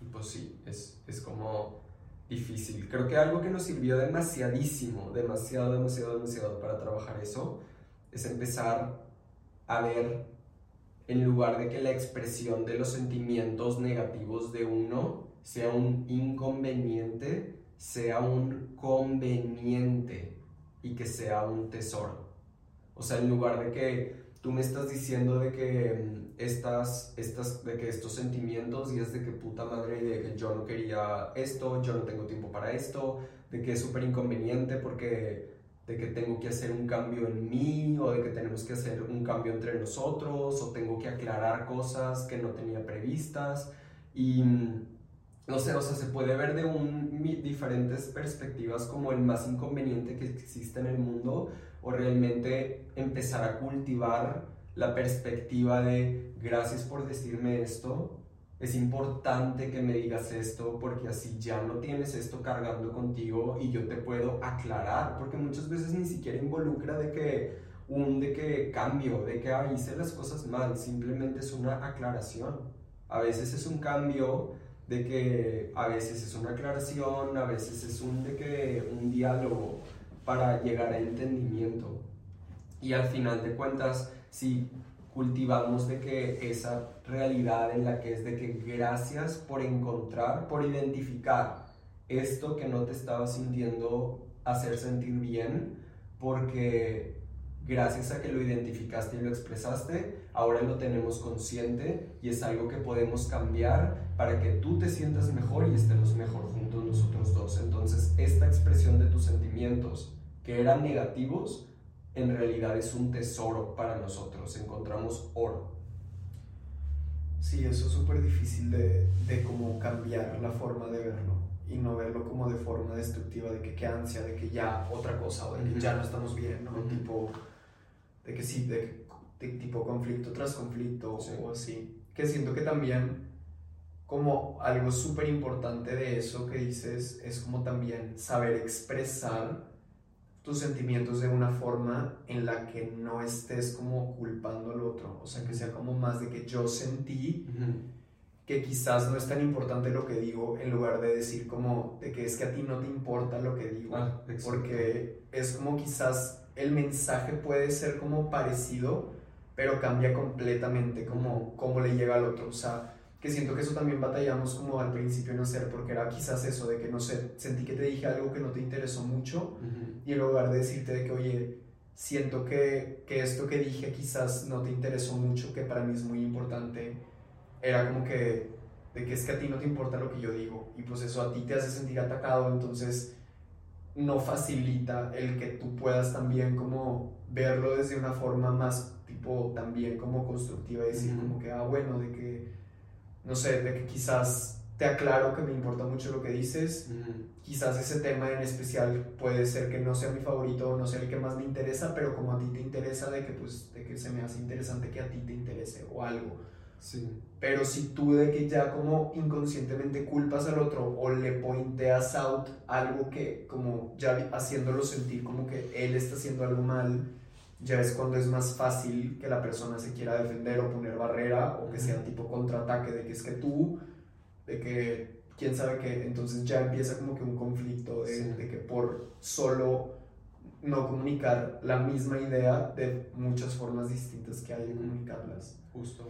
Y pues sí, es, es como difícil. Creo que algo que nos sirvió demasiadísimo, demasiado, demasiado, demasiado para trabajar eso, es empezar a ver, en lugar de que la expresión de los sentimientos negativos de uno sea un inconveniente, sea un conveniente y que sea un tesoro. O sea, en lugar de que tú me estás diciendo de que mm, estas, estas, de que estos sentimientos y es de que puta madre, de que yo no quería esto, yo no tengo tiempo para esto, de que es súper inconveniente porque de que tengo que hacer un cambio en mí o de que tenemos que hacer un cambio entre nosotros o tengo que aclarar cosas que no tenía previstas. Y mm, no sé, o sea, se puede ver de un, diferentes perspectivas como el más inconveniente que existe en el mundo o realmente empezar a cultivar la perspectiva de gracias por decirme esto, es importante que me digas esto porque así ya no tienes esto cargando contigo y yo te puedo aclarar, porque muchas veces ni siquiera involucra de que un de que cambio, de que ah, hice las cosas mal, simplemente es una aclaración. A veces es un cambio de que a veces es una aclaración, a veces es un de que un diálogo para llegar al entendimiento. Y al final de cuentas, si cultivamos de que esa realidad en la que es de que gracias por encontrar, por identificar esto que no te estaba sintiendo hacer sentir bien, porque gracias a que lo identificaste y lo expresaste, ahora lo tenemos consciente y es algo que podemos cambiar para que tú te sientas mejor y estemos mejor juntos nosotros dos. Entonces, esta expresión de tus sentimientos que eran negativos, en realidad es un tesoro para nosotros, encontramos oro. Sí, eso es súper difícil de, de cómo cambiar la forma de verlo y no verlo como de forma destructiva, de que qué ansia, de que ya otra cosa o de que ya no estamos bien, ¿no? Tipo, de que sí, de, tipo conflicto tras conflicto o así. Que siento que también como algo súper importante de eso que dices es como también saber expresar tus sentimientos de una forma en la que no estés como culpando al otro, o sea, que sea como más de que yo sentí que quizás no es tan importante lo que digo en lugar de decir como de que es que a ti no te importa lo que digo, ah, porque es como quizás el mensaje puede ser como parecido, pero cambia completamente como cómo le llega al otro, o sea, que siento que eso también batallamos como al principio no hacer, porque era quizás eso de que, no sé, sentí que te dije algo que no te interesó mucho y en lugar de decirte de que, oye, siento que, que, esto que dije quizás no te interesó mucho, que para mí es muy importante, era como que, de que es que a ti no te importa lo que yo digo y pues eso a ti te hace sentir atacado, entonces no facilita el que tú puedas también como verlo desde una forma más tipo también como constructiva y decir como que, ah, bueno, de que no sé, de que quizás te aclaro que me importa mucho lo que dices, quizás ese tema en especial puede ser que no sea mi favorito o no sea el que más me interesa, pero como a ti te interesa, de que, pues, de que se me hace interesante que a ti te interese o algo. Sí. Pero si tú de que ya como inconscientemente culpas al otro o le pointeas out algo que como ya haciéndolo sentir como que él está haciendo algo mal, ya es cuando es más fácil que la persona se quiera defender o poner barrera o que sea tipo contraataque de que es que tú, de que quién sabe qué, entonces ya empieza como que un conflicto de, de, que por solo no comunicar la misma idea de muchas formas distintas que hay de comunicarlas. Justo.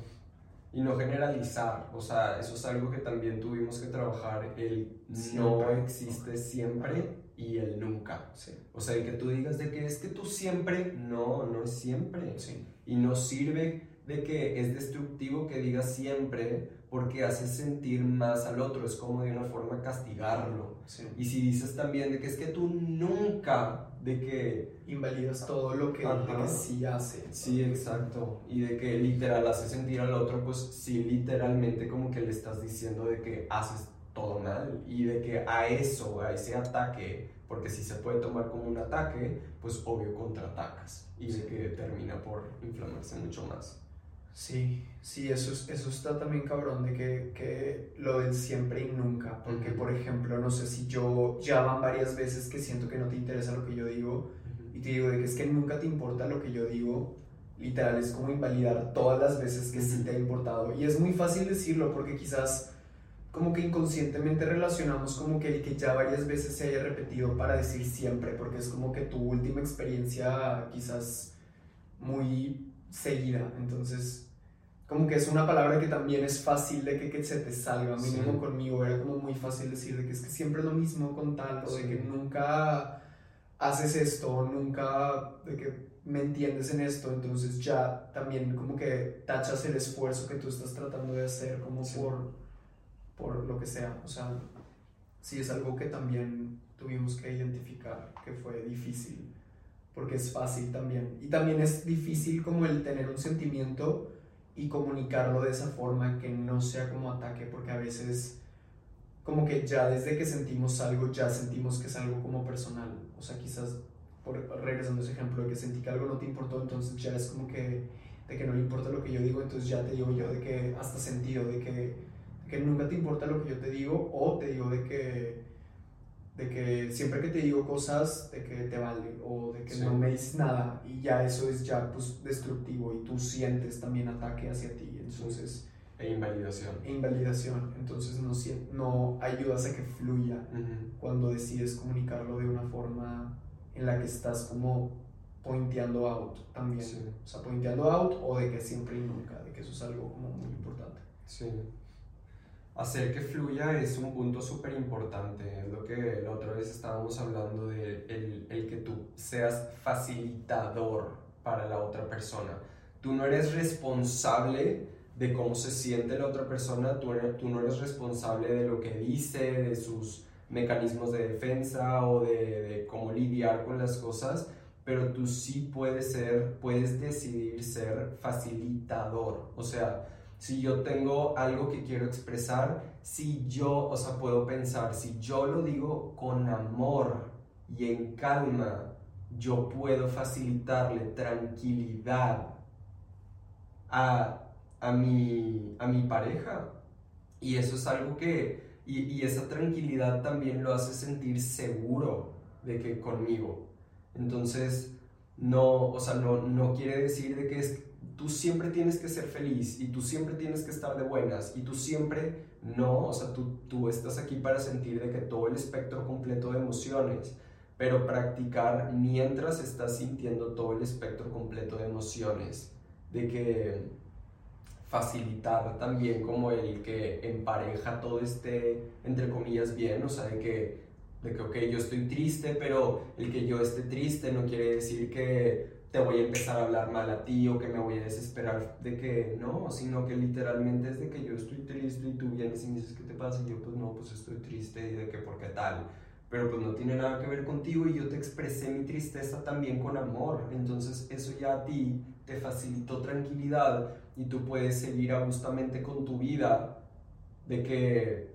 Y no generalizar, o sea, eso es algo que también tuvimos que trabajar, el no existe siempre y el nunca. Sí. O sea, que tú digas de que es que tú siempre, no, no es siempre. Sí. Y no sirve de que es destructivo que digas siempre porque hace sentir más al otro, es como de una forma castigarlo. Sí. Y si dices también de que es que tú nunca, de que... Invalidas todo lo que, que sí hace. Sí, exacto. Y de que literal hace sentir al otro, pues sí, literalmente como que le estás diciendo de que haces todo mal y de que a eso, a ese ataque, porque si se puede tomar como un ataque, pues obvio contraatacas y de que termina por inflamarse mucho más. Sí, sí, eso, es, eso está también cabrón de que, que lo del siempre y nunca, porque por ejemplo, no sé si yo ya van varias veces que siento que no te interesa lo que yo digo y te digo de que es que nunca te importa lo que yo digo, literal es como invalidar todas las veces que sí te ha importado y es muy fácil decirlo porque quizás como que inconscientemente relacionamos como que que ya varias veces se haya repetido para decir siempre, porque es como que tu última experiencia quizás muy seguida, entonces como que es una palabra que también es fácil de que, que se te salga, mínimo conmigo era como muy fácil decir de que es que siempre es lo mismo con tal, o de que nunca haces esto, nunca, de que me entiendes en esto, entonces ya también como que tachas el esfuerzo que tú estás tratando de hacer como por, por lo que sea, o sea, sí es algo que también tuvimos que identificar, que fue difícil, porque es fácil también, y también es difícil como el tener un sentimiento, y comunicarlo de esa forma que no sea como ataque, porque a veces como que ya desde que sentimos algo, ya sentimos que es algo como personal. O sea, quizás, por, regresando a ese ejemplo de que sentí que algo no te importó, entonces ya es como que de que no le importa lo que yo digo, entonces ya te digo yo de que hasta sentido, de que, que nunca te importa lo que yo te digo, o te digo de que de que siempre que te digo cosas, de que te vale, o de que no me dices nada, y ya eso es ya pues destructivo, y tú sientes también ataque hacia ti, entonces... E invalidación. E invalidación, entonces no, no ayudas a que fluya cuando decides comunicarlo de una forma en la que estás como pointeando out también, o sea, pointeando out o de que siempre y nunca, de que eso es algo como muy importante. Sí hacer que fluya es un punto súper importante. Es lo que la otra vez estábamos hablando de el, el, que tú seas facilitador para la otra persona. Tú no eres responsable de cómo se siente la otra persona, tú, tú no eres responsable de lo que dice, de sus mecanismos de defensa o de, de cómo lidiar con las cosas, pero tú sí puedes ser, puedes decidir ser facilitador. O sea, si yo tengo algo que quiero expresar, si yo, o sea, puedo pensar, si yo lo digo con amor y en calma, yo puedo facilitarle tranquilidad a, a, mi, a mi pareja. Y eso es algo que, y, esa tranquilidad también lo hace sentir seguro de que conmigo. Entonces, no, o sea, no, no quiere decir de que es tú siempre tienes que ser feliz y tú siempre tienes que estar de buenas y tú siempre no, o sea, tú, tú estás aquí para sentir de que todo el espectro completo de emociones, pero practicar mientras estás sintiendo todo el espectro completo de emociones, de que facilitar también como el que empareja todo este, entre comillas, bien, o sea, de que, de que, ok, yo estoy triste, pero el que yo esté triste no quiere decir que te voy a empezar a hablar mal a ti o que me voy a desesperar de que no, sino que literalmente es de que yo estoy triste y tú vienes y me dices qué te pasa y yo pues no, pues estoy triste y de que por qué tal, pero pues no tiene nada que ver contigo y yo te expresé mi tristeza también con amor, entonces eso ya a ti te facilitó tranquilidad y tú puedes seguir justamente con tu vida de que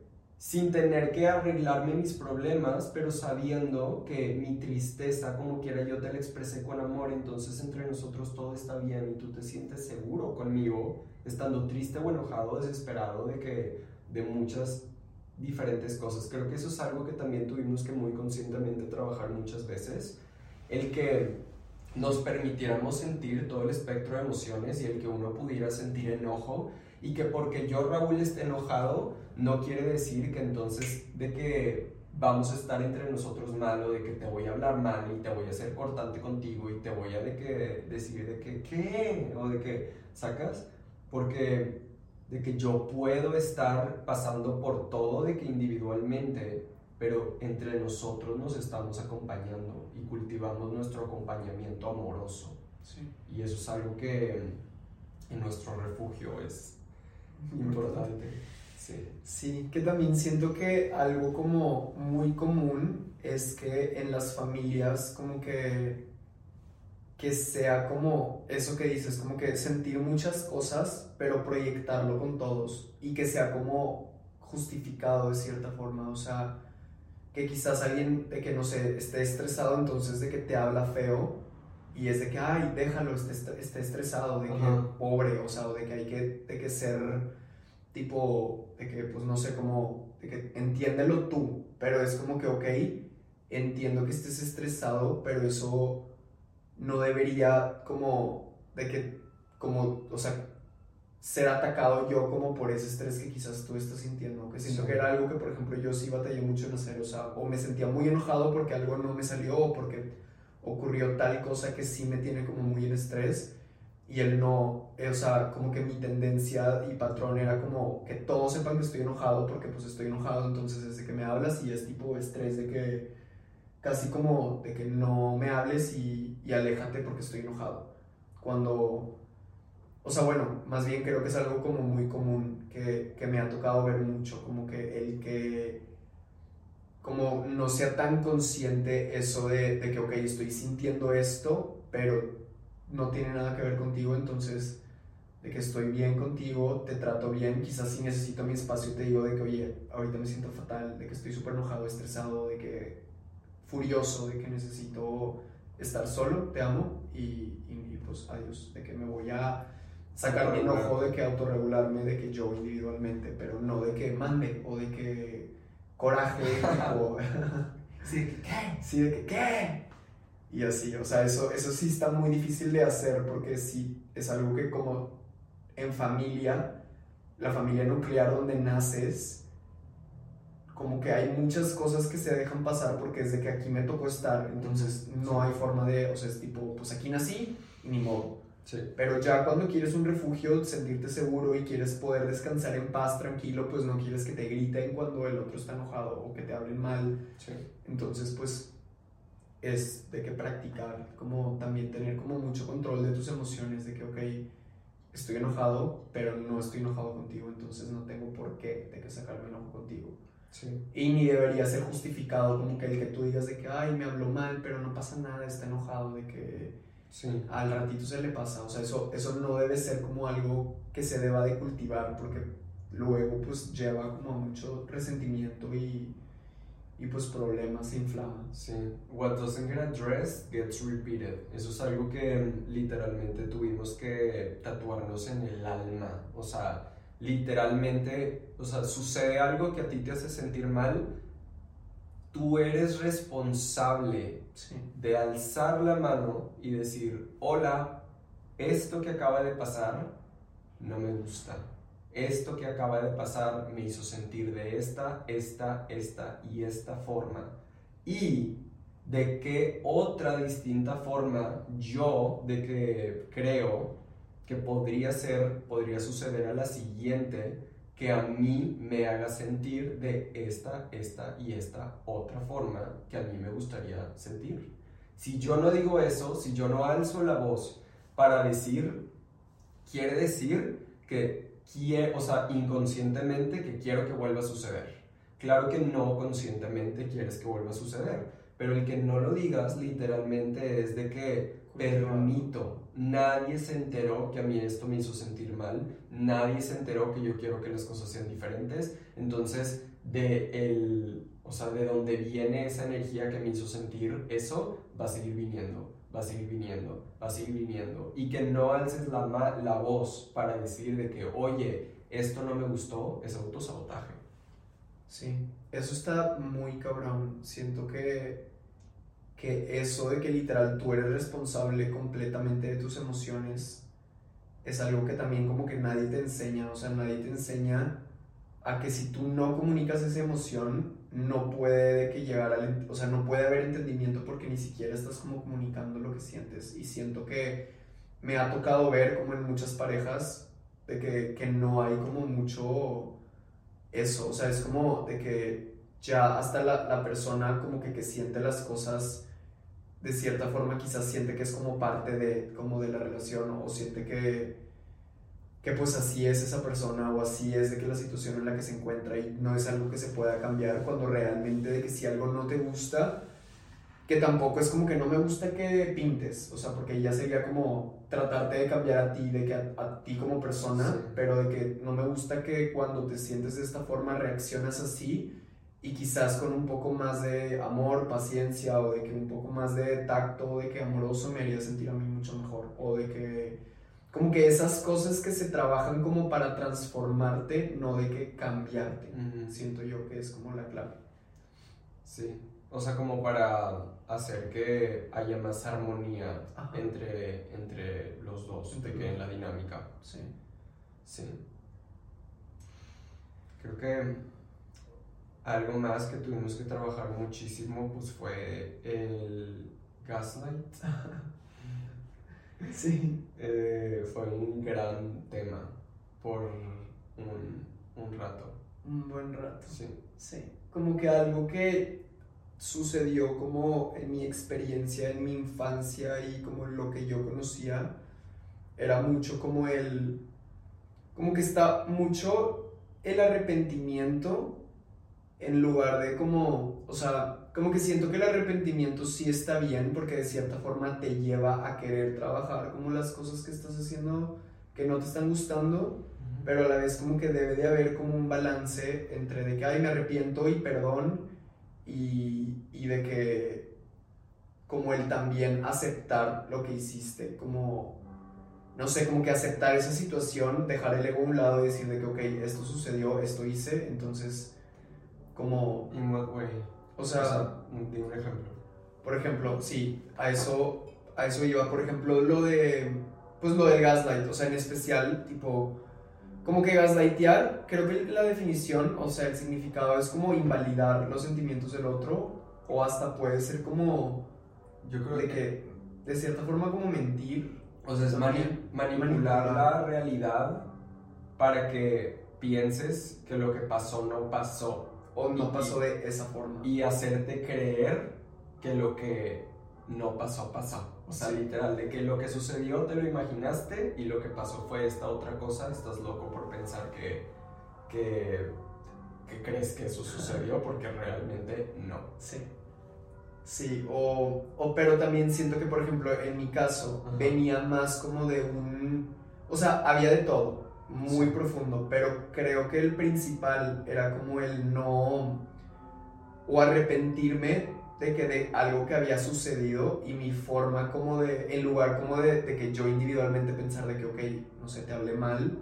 sin tener que arreglarme mis problemas, pero sabiendo que mi tristeza, como quiera, yo te la expresé con amor, entonces entre nosotros todo está bien y tú te sientes seguro conmigo, estando triste o enojado, desesperado de que de muchas diferentes cosas. Creo que eso es algo que también tuvimos que muy conscientemente trabajar muchas veces, el que nos permitiéramos sentir todo el espectro de emociones y el que uno pudiera sentir enojo y que porque yo Raúl esté enojado no quiere decir que entonces de que vamos a estar entre nosotros mal o de que te voy a hablar mal y te voy a ser cortante contigo y te voy a de que decir de que qué o de que sacas porque de que yo puedo estar pasando por todo de que individualmente pero entre nosotros nos estamos acompañando y cultivamos nuestro acompañamiento amoroso. Y eso es algo que en nuestro refugio es importante. Sí. sí, que también siento que algo como muy común es que en las familias como que que sea como eso que dices, como que sentir muchas cosas, pero proyectarlo con todos y que sea como justificado de cierta forma, o sea, que quizás alguien de que no sé, esté estresado entonces de que te habla feo y es de que, ay, déjalo, esté, esté estresado, de que pobre, o sea, o de que hay que, de que ser tipo, de que pues no sé, cómo, de que entiéndelo tú, pero es como que, ok, entiendo que estés estresado, pero eso no debería como, de que, como, o sea, ser atacado yo como por ese estrés que quizás tú estás sintiendo, que siento que era algo que, por ejemplo, yo sí batallé mucho en hacer, o sea, o me sentía muy enojado porque algo no me salió o porque ocurrió tal cosa que sí me tiene como muy en estrés y él no, eh, o sea, como que mi tendencia y patrón era como que todos sepan que estoy enojado porque pues estoy enojado, entonces desde que me hablas y es tipo estrés de que casi como de que no me hables y, y aléjate porque estoy enojado. Cuando, o sea, bueno, más bien creo que es algo como muy común que, que me ha tocado ver mucho, como que el que como no sea tan consciente eso de, de, que, ok, estoy sintiendo esto, pero no tiene nada que ver contigo, entonces de que estoy bien contigo, te trato bien, quizás si necesito mi espacio te digo de que, oye, ahorita me siento fatal, de que estoy súper enojado, estresado, de que furioso, de que necesito estar solo, te amo y, y, pues adiós, de que me voy a sacar mi enojo, de que autorregularme, de que yo individualmente, pero no de que mande o de que coraje, o... sí, de que qué, sí, de que qué. Y así, o sea, eso, eso sí está muy difícil de hacer porque sí es algo que como en familia, la familia nuclear donde naces, como que hay muchas cosas que se dejan pasar porque es de que aquí me tocó estar, entonces no hay forma de, o sea, es tipo, pues aquí nací y ni modo. Pero ya cuando quieres un refugio, sentirte seguro y quieres poder descansar en paz, tranquilo, pues no quieres que te griten cuando el otro está enojado o que te hablen mal. Entonces, pues es de que practicar, como también tener como mucho control de tus emociones, de que, ok, estoy enojado, pero no estoy enojado contigo, entonces no tengo por qué de que sacarme enojo contigo. Y ni debería ser justificado como que el que tú digas de que, ay, me habló mal, pero no pasa nada, está enojado, de que al ratito se le pasa. O sea, eso, eso no debe ser como algo que se deba de cultivar porque luego pues lleva como mucho resentimiento y, y pues problemas se inflama. Sí, what doesn't get addressed gets repeated. Eso es algo que literalmente tuvimos que tatuarnos en el alma. O sea, literalmente, o sea, sucede algo que a ti te hace sentir mal, tú eres responsable de alzar la mano y decir, hola, esto que acaba de pasar no me gusta. Esto que acaba de pasar me hizo sentir de esta, esta, esta y esta forma. Y de qué otra distinta forma yo de que creo que podría ser, podría suceder a la siguiente que a mí me haga sentir de esta, esta y esta otra forma que a mí me gustaría sentir. Si yo no digo eso, si yo no alzo la voz para decir, quiere decir que quiero, o sea, inconscientemente que quiero que vuelva a suceder. Claro que no conscientemente quieres que vuelva a suceder, pero el que no lo digas literalmente es de que permito. Nadie se enteró que a mí esto me hizo sentir mal. Nadie se enteró que yo quiero que las cosas sean diferentes. Entonces, de el, o sea, de donde viene esa energía que me hizo sentir eso, va a seguir viniendo, va a seguir viniendo, va a seguir viniendo. Y que no alces la, la voz para decir de que, oye, esto no me gustó, es autosabotaje. Sí, eso está muy cabrón. Siento que que eso de que literal tú eres responsable completamente de tus emociones es algo que también como que nadie te enseña, o sea, nadie te enseña a que si tú no comunicas esa emoción, no puede que llegar al, o sea, no puede haber entendimiento porque ni siquiera estás como comunicando lo que sientes. Y siento que me ha tocado ver como en muchas parejas de que, que no hay como mucho eso, o sea, es como de que ya hasta la, la persona como que, que siente las cosas de cierta forma quizás siente que es como parte de, como de la relación o siente que, que pues así es esa persona o así es de que la situación en la que se encuentra y no es algo que se pueda cambiar cuando realmente de que si algo no te gusta, que tampoco es como que no me gusta que pintes, o sea, porque ya sería como tratarte de cambiar a ti, de que a, ti como persona, Sí. pero de que no me gusta que cuando te sientes de esta forma reaccionas así y quizás con un poco más de amor, paciencia o de que un poco más de tacto de que amoroso me haría sentir a mí mucho mejor o de que como que esas cosas que se trabajan como para transformarte, no de que cambiarte. Siento yo que es como la clave. Sí, o sea, como para hacer que haya más armonía Ajá. entre, entre los dos, de que en la dinámica. Sí. Sí. Creo que algo más que tuvimos que trabajar muchísimo pues fue el gaslight. Sí. Eh, fue un gran tema por un, un rato. Un buen rato. Sí. Sí. Como que algo que sucedió como en mi experiencia, en mi infancia y como lo que yo conocía, era mucho como el... Como que está mucho el arrepentimiento en lugar de como... O sea, como que siento que el arrepentimiento sí está bien porque de cierta forma te lleva a querer trabajar como las cosas que estás haciendo que no te están gustando pero a la vez como que debe de haber como un balance entre de que, ay, me arrepiento y perdón, y, y de que como el también aceptar lo que hiciste, como, no sé, como que aceptar esa situación, dejar el ego a un lado y decir de que, ok, esto sucedió, esto hice, entonces, como, In what way? O sea, un, di un ejemplo. por ejemplo, sí, a eso, a eso iba, por ejemplo, lo de, pues lo del gaslight, o sea, en especial, tipo, como que gaslightear, creo que la definición, o sea, el significado es como invalidar los sentimientos del otro, o hasta puede ser como, Yo creo de que, que, de cierta forma, como mentir. o sea, es mani- manipular Manipular. la realidad para que pienses que lo que pasó no pasó O no Y- pasó de esa forma. y hacerte creer que lo que no pasó pasó. O sea, Sí. literal, de que lo que sucedió te lo imaginaste y lo que pasó fue esta otra cosa, estás loco por pensar que, que, que crees que eso sucedió porque realmente no. Sí. Sí, o, o pero también siento que, por ejemplo, en mi caso, Ajá. venía más como de un... O sea, había de todo, muy profundo, pero creo que el principal era como el no... o arrepentirme de que de algo que había sucedido y mi forma como de, en lugar como de, de que yo individualmente pensar de que, ok, no sé, te hablé mal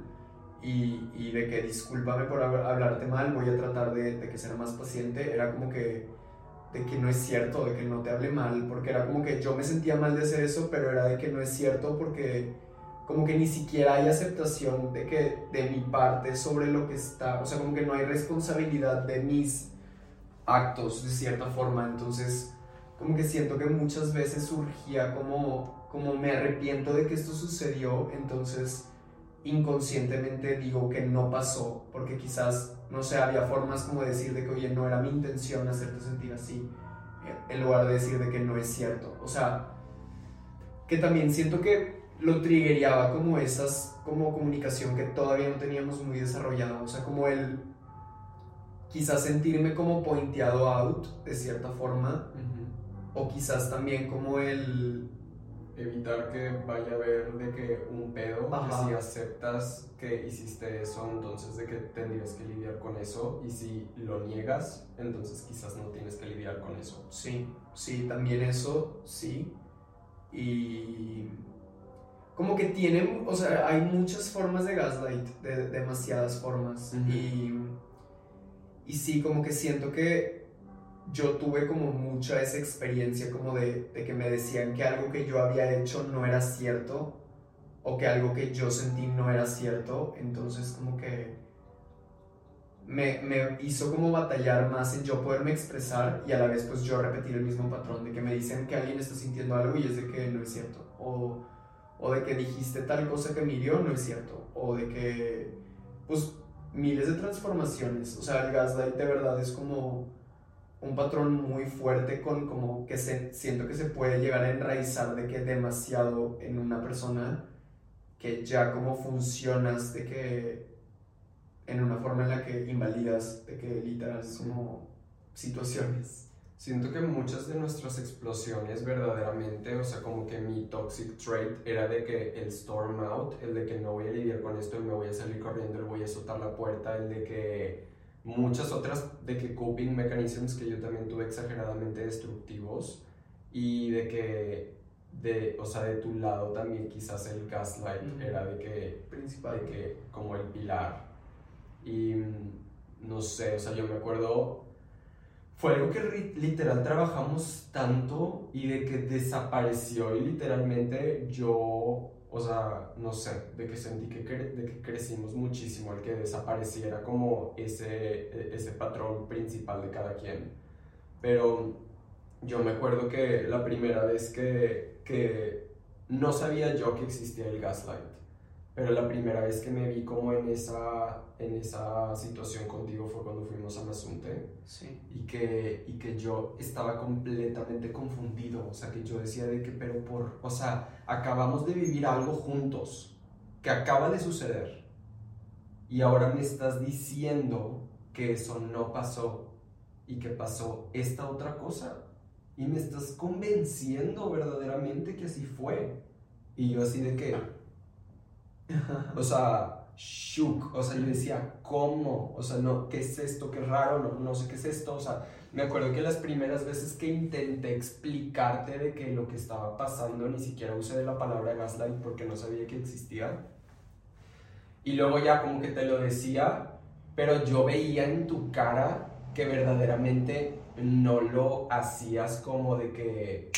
y, y de que discúlpame por hab- hablarte mal, voy a tratar de, de que ser más paciente, era como que, de que no es cierto, de que no te hable mal, porque era como que yo me sentía mal de hacer eso, pero era de que no es cierto porque como que ni siquiera hay aceptación de que de mi parte sobre lo que está, o sea, como que no hay responsabilidad de mis actos de cierta forma, entonces como que siento que muchas veces surgía como, como me arrepiento de que esto sucedió, entonces inconscientemente digo que no pasó, porque quizás, no sé, había formas como de decir de que, oye, no era mi intención hacerte sentir así, en lugar de decir de que no es cierto. O sea, que también siento que lo triggereaba como esas, como comunicación que todavía no teníamos muy desarrollada, o sea, como el quizás sentirme como pointeado out de cierta forma, o quizás también como el Evitar que vaya a haber de que un pedo, que si aceptas que hiciste eso, entonces de que tendrías que lidiar con eso, y si lo niegas, entonces quizás no tienes que lidiar con eso. Sí, sí, también eso, sí. Y como que tienen, o sea, hay muchas formas de gaslight, de, demasiadas formas. Y, y sí, como que siento que yo tuve como mucha esa experiencia como de, de que me decían que algo que yo había hecho no era cierto o que algo que yo sentí no era cierto. Entonces como que me, me hizo como batallar más en yo poderme expresar y a la vez pues yo repetir el mismo patrón de que me dicen que alguien está sintiendo algo y es de que no es cierto o, o de que dijiste tal cosa que me hirió no es cierto. O de que pues miles de transformaciones. O sea el gaslight de verdad es como un patrón muy fuerte con como que se, siento que se puede llegar a enraizar de que demasiado en una persona que ya como funcionas de que en una forma en la que invalidas de que literal como situaciones. Siento que muchas de nuestras explosiones verdaderamente, o sea, como que mi toxic trait era de que el storm out, el de que no voy a lidiar con esto y me voy a salir corriendo, el voy a soltar la puerta, el de que muchas otras de que coping mechanisms que yo también tuve exageradamente destructivos y de que de, o sea, de tu lado también quizás el gaslight era de que, Principal. de que como el pilar. Y mm, no sé, o sea, yo me acuerdo, fue algo que literal trabajamos tanto y de que desapareció y literalmente yo, o sea, no sé, de que sentí que, cre- de que crecimos muchísimo, el que desapareciera como ese, e- ese patrón principal de cada quien. Pero yo me acuerdo que la primera vez que, que no sabía yo que existía el gaslight, pero la primera vez que me vi como en esa, en esa situación contigo fue cuando fuimos a Mazunte Sí. y que, y que yo estaba completamente confundido, o sea, que yo decía de que, pero por, o sea, acabamos de vivir algo juntos, que acaba de suceder, y ahora me estás diciendo que eso no pasó y que pasó esta otra cosa, y me estás convenciendo verdaderamente que así fue, y yo así de que, o sea, shook, o sea, yo decía, ¿cómo? O sea, no, ¿qué es esto? Qué raro, no, no sé qué es esto, o sea, me acuerdo que las primeras veces que intenté explicarte de que lo que estaba pasando, ni siquiera usé de la palabra gaslight porque no sabía que existía. Y luego ya como que te lo decía, pero yo veía en tu cara que verdaderamente no lo hacías como de que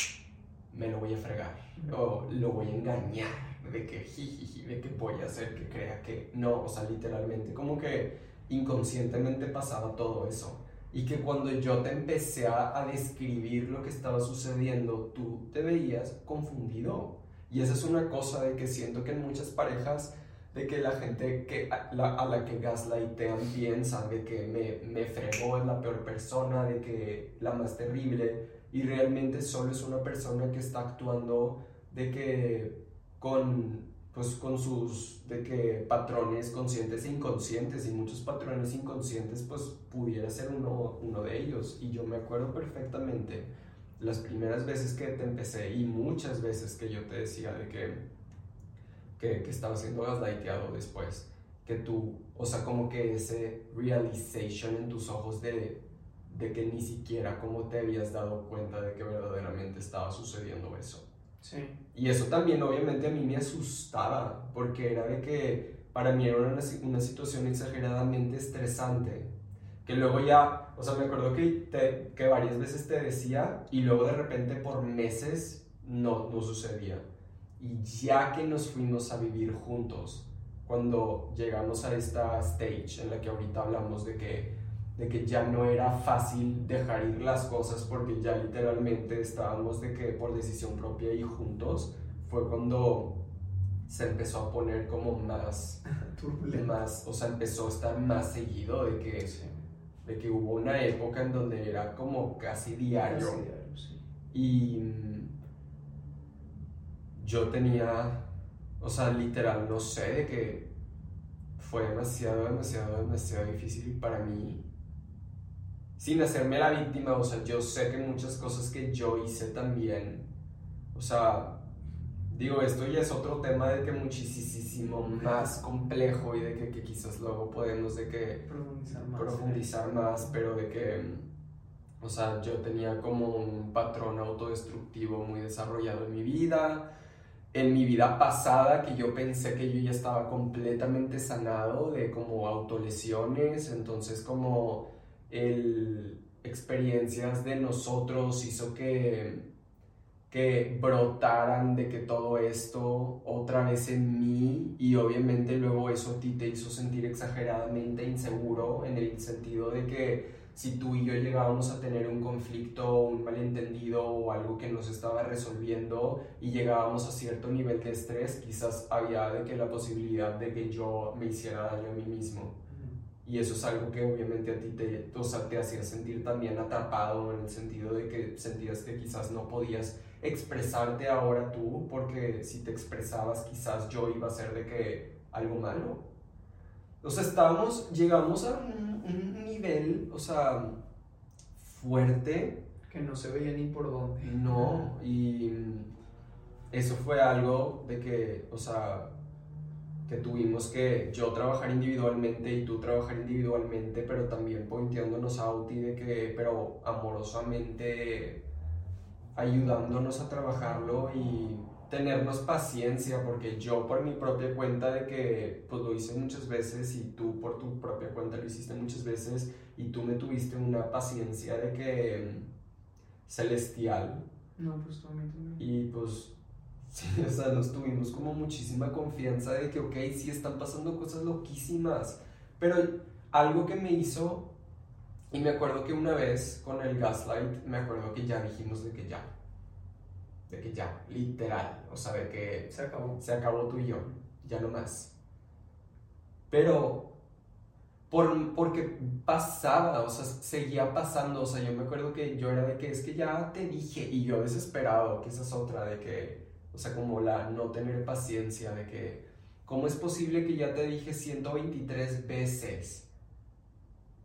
me lo voy a fregar o lo voy a engañar, de que jijiji, de que voy a hacer que crea que no, o sea, literalmente como que inconscientemente pasaba todo eso. Y que cuando yo te empecé a, describir lo que estaba sucediendo, tú te veías confundido. Y esa es una cosa de que siento que en muchas parejas, de que la gente que, a, la, a la que gaslightean piensan de que me, me fregó, es la peor persona, de que la más terrible, y realmente solo es una persona que está actuando de que con pues con sus de que patrones conscientes e inconscientes y muchos patrones inconscientes pues pudiera ser uno, uno de ellos. Y yo me acuerdo perfectamente las primeras veces que te empecé y muchas veces que yo te decía de que que, que estaba siendo gaslighteado después que tú o sea como que ese realization en tus ojos de de que ni siquiera como te habías dado cuenta de que verdaderamente estaba sucediendo eso Sí. y eso también obviamente a mí me asustaba, porque era de que para mí era una, una situación exageradamente estresante, que luego ya, o sea, me acuerdo que, que varias veces te decía y luego de repente por meses no, no sucedía. Y ya que nos fuimos a vivir juntos, cuando llegamos a esta stage en la que ahorita hablamos de que de que ya no era fácil dejar ir las cosas porque ya literalmente estábamos de que por decisión propia y juntos fue cuando se empezó a poner como más Turbulento. más o sea empezó a estar más seguido de que Sí. de que hubo una época en donde era como casi diario Casi diario, sí. y mm, yo tenía, o sea, literal, no sé, de que fue demasiado, demasiado, demasiado difícil para mí. Sin hacerme la víctima, o sea, yo sé que muchas cosas que yo hice también, o sea, digo, esto ya es otro tema de que muchísimo más complejo y de que, que quizás luego podemos de que Profundizar más. profundizar más, pero de que, o sea, yo tenía como un patrón autodestructivo muy desarrollado en mi vida, en mi vida pasada, que yo pensé que yo ya estaba completamente sanado de como autolesiones, entonces como el experiencias de nosotros hizo que que brotaran de que todo esto otra vez en mí y obviamente luego eso a ti te hizo sentir exageradamente inseguro en el sentido de que si tú y yo llegábamos a tener un conflicto, un malentendido o algo que nos estaba resolviendo y llegábamos a cierto nivel de estrés, quizás había de que la posibilidad de que yo me hiciera daño a mí mismo. Y eso es algo que obviamente a ti te, o sea, te hacía sentir también atrapado en el sentido de que sentías que quizás no podías expresarte ahora tú, porque si te expresabas quizás yo iba a ser de que algo malo. O sea, estábamos, llegamos a un, un nivel, o sea, fuerte. Que no se veía ni por dónde. No, y eso fue algo de que, o sea, que tuvimos que yo trabajar individualmente y tú trabajar individualmente, pero también pointeándonos out y de que, pero amorosamente ayudándonos a trabajarlo y tenernos paciencia, porque yo por mi propia cuenta de que pues lo hice muchas veces y tú por tu propia cuenta lo hiciste muchas veces y tú me tuviste una paciencia de que celestial. No, pues también. Y pues Sí, o sea, nos tuvimos como muchísima confianza de que, ok, sí están pasando cosas loquísimas, pero algo que me hizo, y me acuerdo que una vez con el gaslight, me acuerdo que ya dijimos de que ya, de que ya, literal, o sea, de que se acabó, se acabó tú y yo, ya no más. Pero, por, porque pasaba, o sea, seguía pasando, o sea, yo me acuerdo que yo era de que es que ya te dije, y yo desesperado, que esa es otra, de que o sea, como la no tener paciencia de que, ¿cómo es posible que ya te dije 123 veces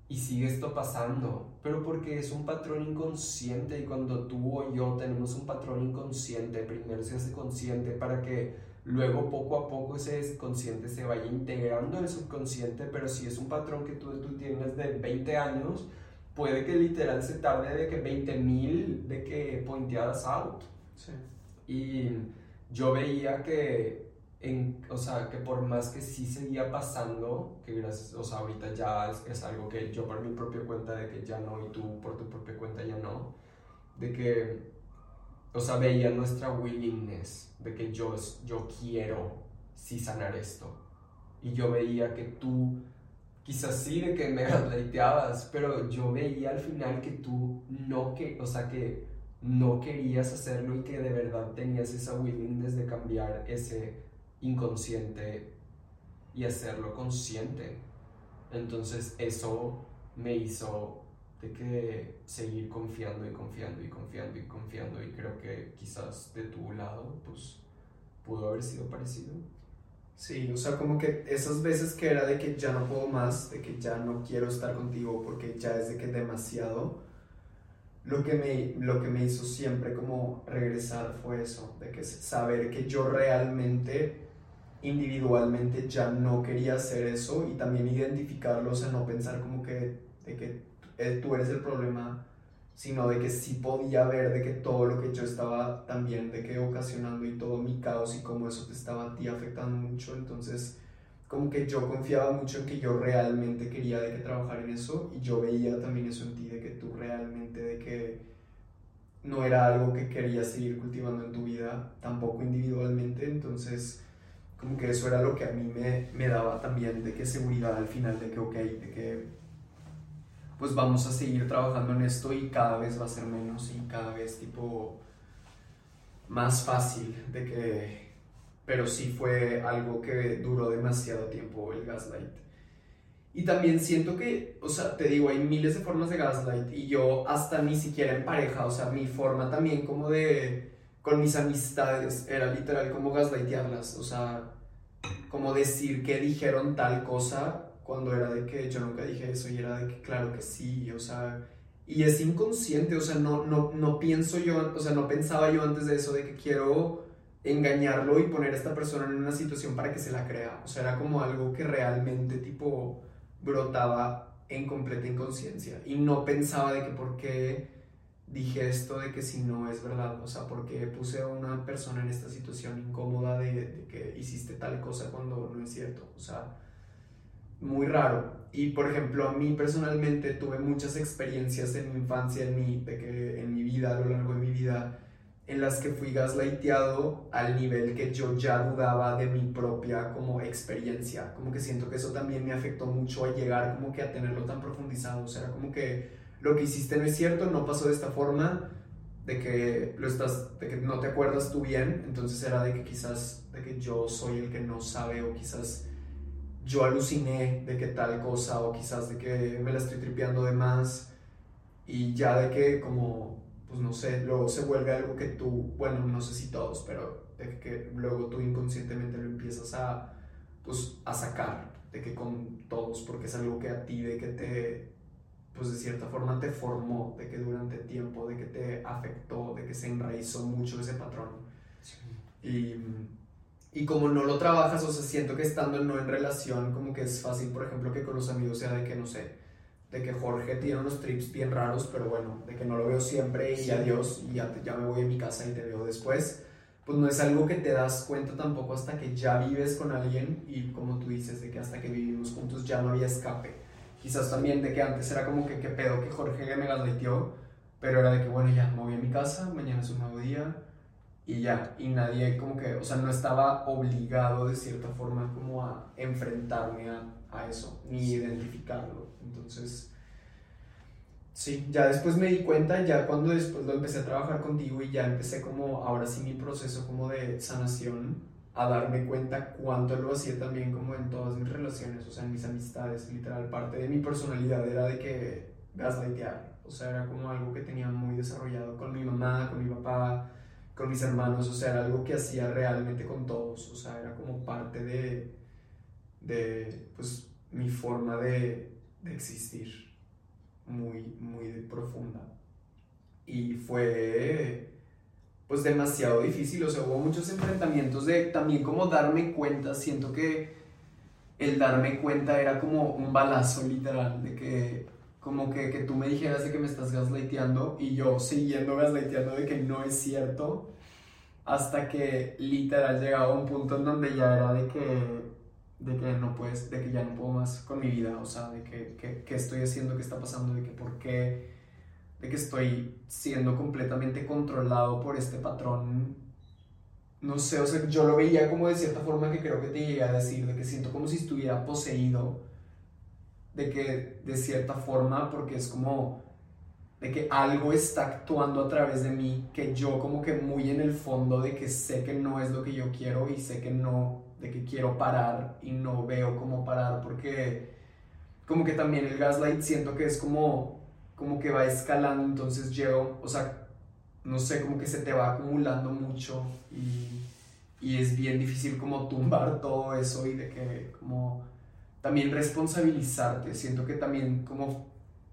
y sigue esto pasando? Pero porque es un patrón inconsciente y cuando tú o yo tenemos un patrón inconsciente, primero se hace consciente para que luego poco a poco ese consciente se vaya integrando en el subconsciente, pero si es un patrón que tú, tú tienes de 20 años, puede que literal se tarde de que 20 mil de que pointeadas out. Sí. Y yo veía que, en, o sea, que por más que sí seguía pasando, que gracias, o sea, ahorita ya es, es, algo que yo por mi propia cuenta de que ya no y tú por tu propia cuenta ya no, de que, o sea, veía nuestra willingness, de que yo, yo quiero sí sanar esto. Y yo veía que tú, quizás sí de que me gaslighteabas, pero yo veía al final que tú no, que, o sea, que no querías hacerlo y que de verdad tenías esa willingness de cambiar ese inconsciente y hacerlo consciente. Entonces eso me hizo de que seguir confiando y confiando y confiando y confiando y creo que quizás de tu lado pues pudo haber sido parecido. Sí, o sea, como que esas veces que era de que ya no puedo más, de que ya no quiero estar contigo porque ya es de que demasiado, lo que, me, lo que me hizo siempre como regresar fue eso, de que saber que yo realmente, individualmente, ya no quería hacer eso y también identificarlo, o sea, no pensar como que, de que eh, tú eres el problema, sino de que sí podía ver de que todo lo que yo estaba también, de que ocasionando y todo mi caos y cómo eso te estaba a ti afectando mucho, entonces como que yo confiaba mucho en que yo realmente quería de que trabajar en eso y yo veía también eso en ti, de que tú realmente, de que no era algo que querías seguir cultivando en tu vida, tampoco individualmente, entonces como que eso era lo que a mí me, me daba también de que seguridad al final, de que ok, de que pues vamos a seguir trabajando en esto y cada vez va a ser menos y cada vez tipo más fácil de que pero sí fue algo que duró demasiado tiempo el gaslight. Y también siento que, o sea, te digo, hay miles de formas de gaslight y yo hasta ni siquiera en pareja, o sea, mi forma también como de, con mis amistades, era literal como gaslightearlas, o sea, como decir que dijeron tal cosa cuando era de que yo nunca dije eso y era de que claro que sí, o sea, y es inconsciente, o sea, no, no, no pienso yo, o sea, no pensaba yo antes de eso de que quiero engañarlo y poner a esta persona en una situación para que se la crea. O sea, era como algo que realmente tipo brotaba en completa inconsciencia y no pensaba de que por qué dije esto de que si no es verdad, o sea, porque puse a una persona en esta situación incómoda de, de que hiciste tal cosa cuando no es cierto, o sea, muy raro. Y por ejemplo, a mí personalmente tuve muchas experiencias en mi infancia, en mi, de que, en mi vida, a lo largo de mi vida, en las que fui gaslighteado al nivel que yo ya dudaba de mi propia como experiencia. Como que siento que eso también me afectó mucho a llegar como que a tenerlo tan profundizado. O sea, como que lo que hiciste no es cierto, no pasó de esta forma, de que, lo estás, de que no te acuerdas tú bien. Entonces era de que quizás de que yo soy el que no sabe o quizás yo aluciné de que tal cosa o quizás de que me la estoy tripeando de más y ya de que como pues no sé, luego se vuelve algo que tú, bueno, no sé si todos, pero de que luego tú inconscientemente lo empiezas a, pues, a sacar, de que con todos, porque es algo que a ti, de que te, pues de cierta forma te formó, de que durante tiempo, de que te afectó, de que se enraizó mucho ese patrón. Y, y como no lo trabajas, o sea, siento que estando no en relación, como que es fácil, por ejemplo, que con los amigos sea de que, no sé, de que Jorge tiene unos trips bien raros, pero bueno, de que no lo veo siempre y adiós, y ya, ya me voy a mi casa y te veo después pues no es algo que te das cuenta tampoco hasta que ya vives con alguien y como tú dices, de que hasta que vivimos juntos ya no había escape. Quizás también de que antes era como que qué pedo que Jorge me gaslightó, pero era de que bueno, ya me voy a mi casa, mañana es un nuevo día y ya, y nadie como que, o sea, no estaba obligado de cierta forma como a enfrentarme a, a eso, ni identificarlo. Entonces, Sí, ya después me di cuenta, ya cuando después lo empecé a trabajar contigo y ya empecé como, ahora sí mi proceso como de sanación, a darme cuenta cuánto lo hacía también como en todas mis relaciones, o sea, en mis amistades, literal, parte de mi personalidad era de que gaslightear, o sea, era como algo que tenía muy desarrollado con mi mamá, con mi papá, con mis hermanos, o sea, era algo que hacía realmente con todos, o sea, era como parte de, de pues, mi forma de, de existir muy, muy profunda. Y fue pues demasiado difícil, o sea, hubo muchos enfrentamientos de también como darme cuenta, siento que el darme cuenta era como un balazo literal, de que como que, que tú me dijeras de que me estás gaslighteando y yo siguiendo gaslighteando de que no es cierto, hasta que literal llegaba a un punto en donde ya era de que de que no puedes, de que ya no puedo más con mi vida, o sea, de que, que, estoy haciendo, qué está pasando, de que por qué, de que estoy siendo completamente controlado por este patrón. No sé, o sea, yo lo veía como de cierta forma que creo que te llegué a decir, de que siento como si estuviera poseído, de que de cierta forma, porque es como de que algo está actuando a través de mí, que yo como que muy en el fondo de que sé que no es lo que yo quiero y sé que no de que quiero parar y no veo cómo parar porque como que también el gaslight siento que es como como que va escalando entonces llego o sea no sé como que se te va acumulando mucho y, y es bien difícil como tumbar todo eso y de que como también responsabilizarte. Siento que también como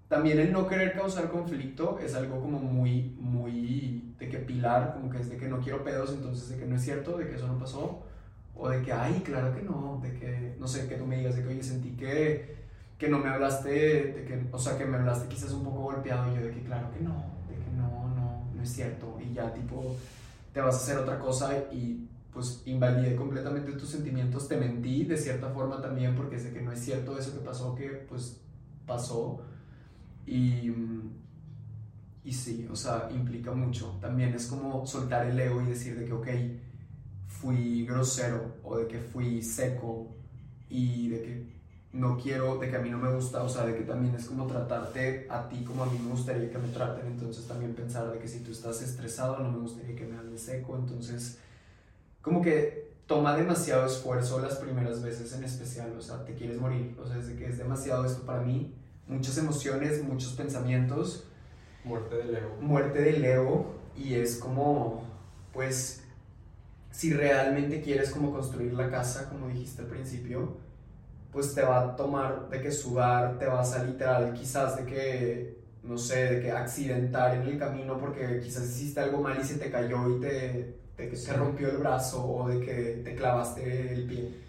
también el no querer causar conflicto es algo como muy muy de que pilar como que es de que no quiero pedos entonces de que no es cierto de que eso no pasó o de que, ay, claro que no, de que, no sé, que tú me digas de que, oye, sentí que, que no me hablaste, de que, o sea, que me hablaste quizás un poco golpeado y yo de que, claro que no, de que no, no, no es cierto. Y ya, tipo, te vas a hacer otra cosa y pues invalidé completamente tus sentimientos, te mentí de cierta forma también porque sé que no es cierto eso que pasó, que pues pasó. Y, y sí, o sea, implica mucho. También es como soltar el ego y decir de que, ok, fui grosero o de que fui seco y de que no quiero, de que a mí no me gusta, o sea, de que también es como tratarte a ti como a mí me gustaría que me traten, entonces también pensar de que si tú estás estresado no me gustaría que me hables seco, entonces como que toma demasiado esfuerzo las primeras veces en especial, o sea, te quieres morir, o sea, es de que es demasiado esto para mí, muchas emociones, muchos pensamientos. Muerte del ego. Muerte del ego y es como, pues si realmente quieres como construir la casa, como dijiste al principio, pues te va a tomar de que sudar, te vas a literal quizás de que, no sé, de que accidentar en el camino porque quizás hiciste algo mal y se te cayó y te, te, te rompió el brazo o de que te clavaste el pie.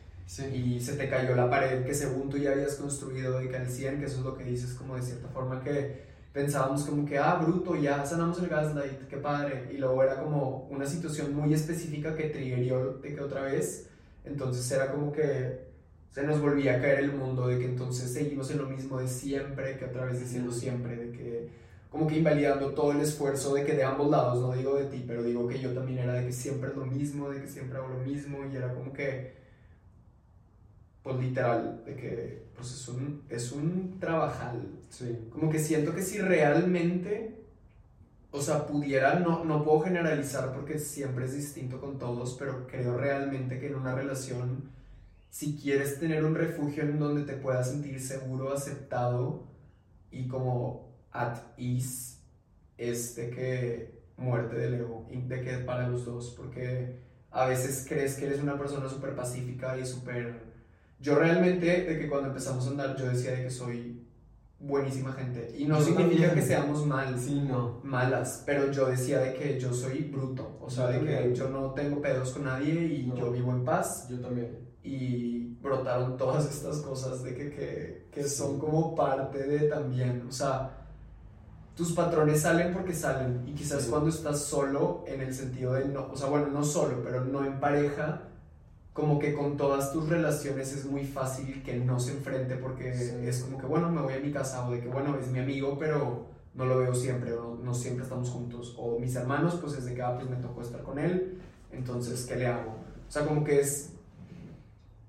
Y se te cayó la pared que según tú ya habías construido de que al 100, que eso es lo que dices como de cierta forma que pensábamos como que, ah, bruto, ya sanamos el gaslight, qué padre. Y luego era como una situación muy específica que triggerió de que otra vez. Entonces era como que se nos volvía a caer el mundo, de que entonces seguimos en lo mismo de siempre, que otra vez diciendo siempre, de que como que invalidando todo el esfuerzo de que de ambos lados, no digo de ti, pero digo que yo también era de que siempre es lo mismo, de que siempre hago lo mismo y era como que pues literal, de que pues es un, es un trabajal. Sí. Como que siento que si realmente, o sea, pudiera, no, no puedo generalizar porque siempre es distinto con todos, pero creo realmente que en una relación, si quieres tener un refugio en donde te puedas sentir seguro, aceptado y como at ease, es de que muerte del ego, de que para los dos, porque a veces crees que eres una persona súper pacífica y súper yo realmente, de que cuando empezamos a andar, yo decía de que soy buenísima gente. Y no significa que seamos mal, sí, no. malas, pero yo decía de que yo soy bruto, o sea, de que yo no tengo pedos con nadie y yo vivo en paz. Yo también. Y brotaron todas estas cosas de que, que, que son como parte de también, o sea, tus patrones salen porque salen y quizás cuando estás solo en el sentido de no, o sea, bueno, no solo, pero no en pareja, como que con todas tus relaciones es muy fácil que no se enfrente porque es como que, bueno, me voy a mi casa o de que, bueno, es mi amigo, pero no lo veo siempre o no, siempre estamos juntos. O mis hermanos, pues es de que, ah, pues me tocó estar con él, entonces, ¿qué le hago? O sea, como que es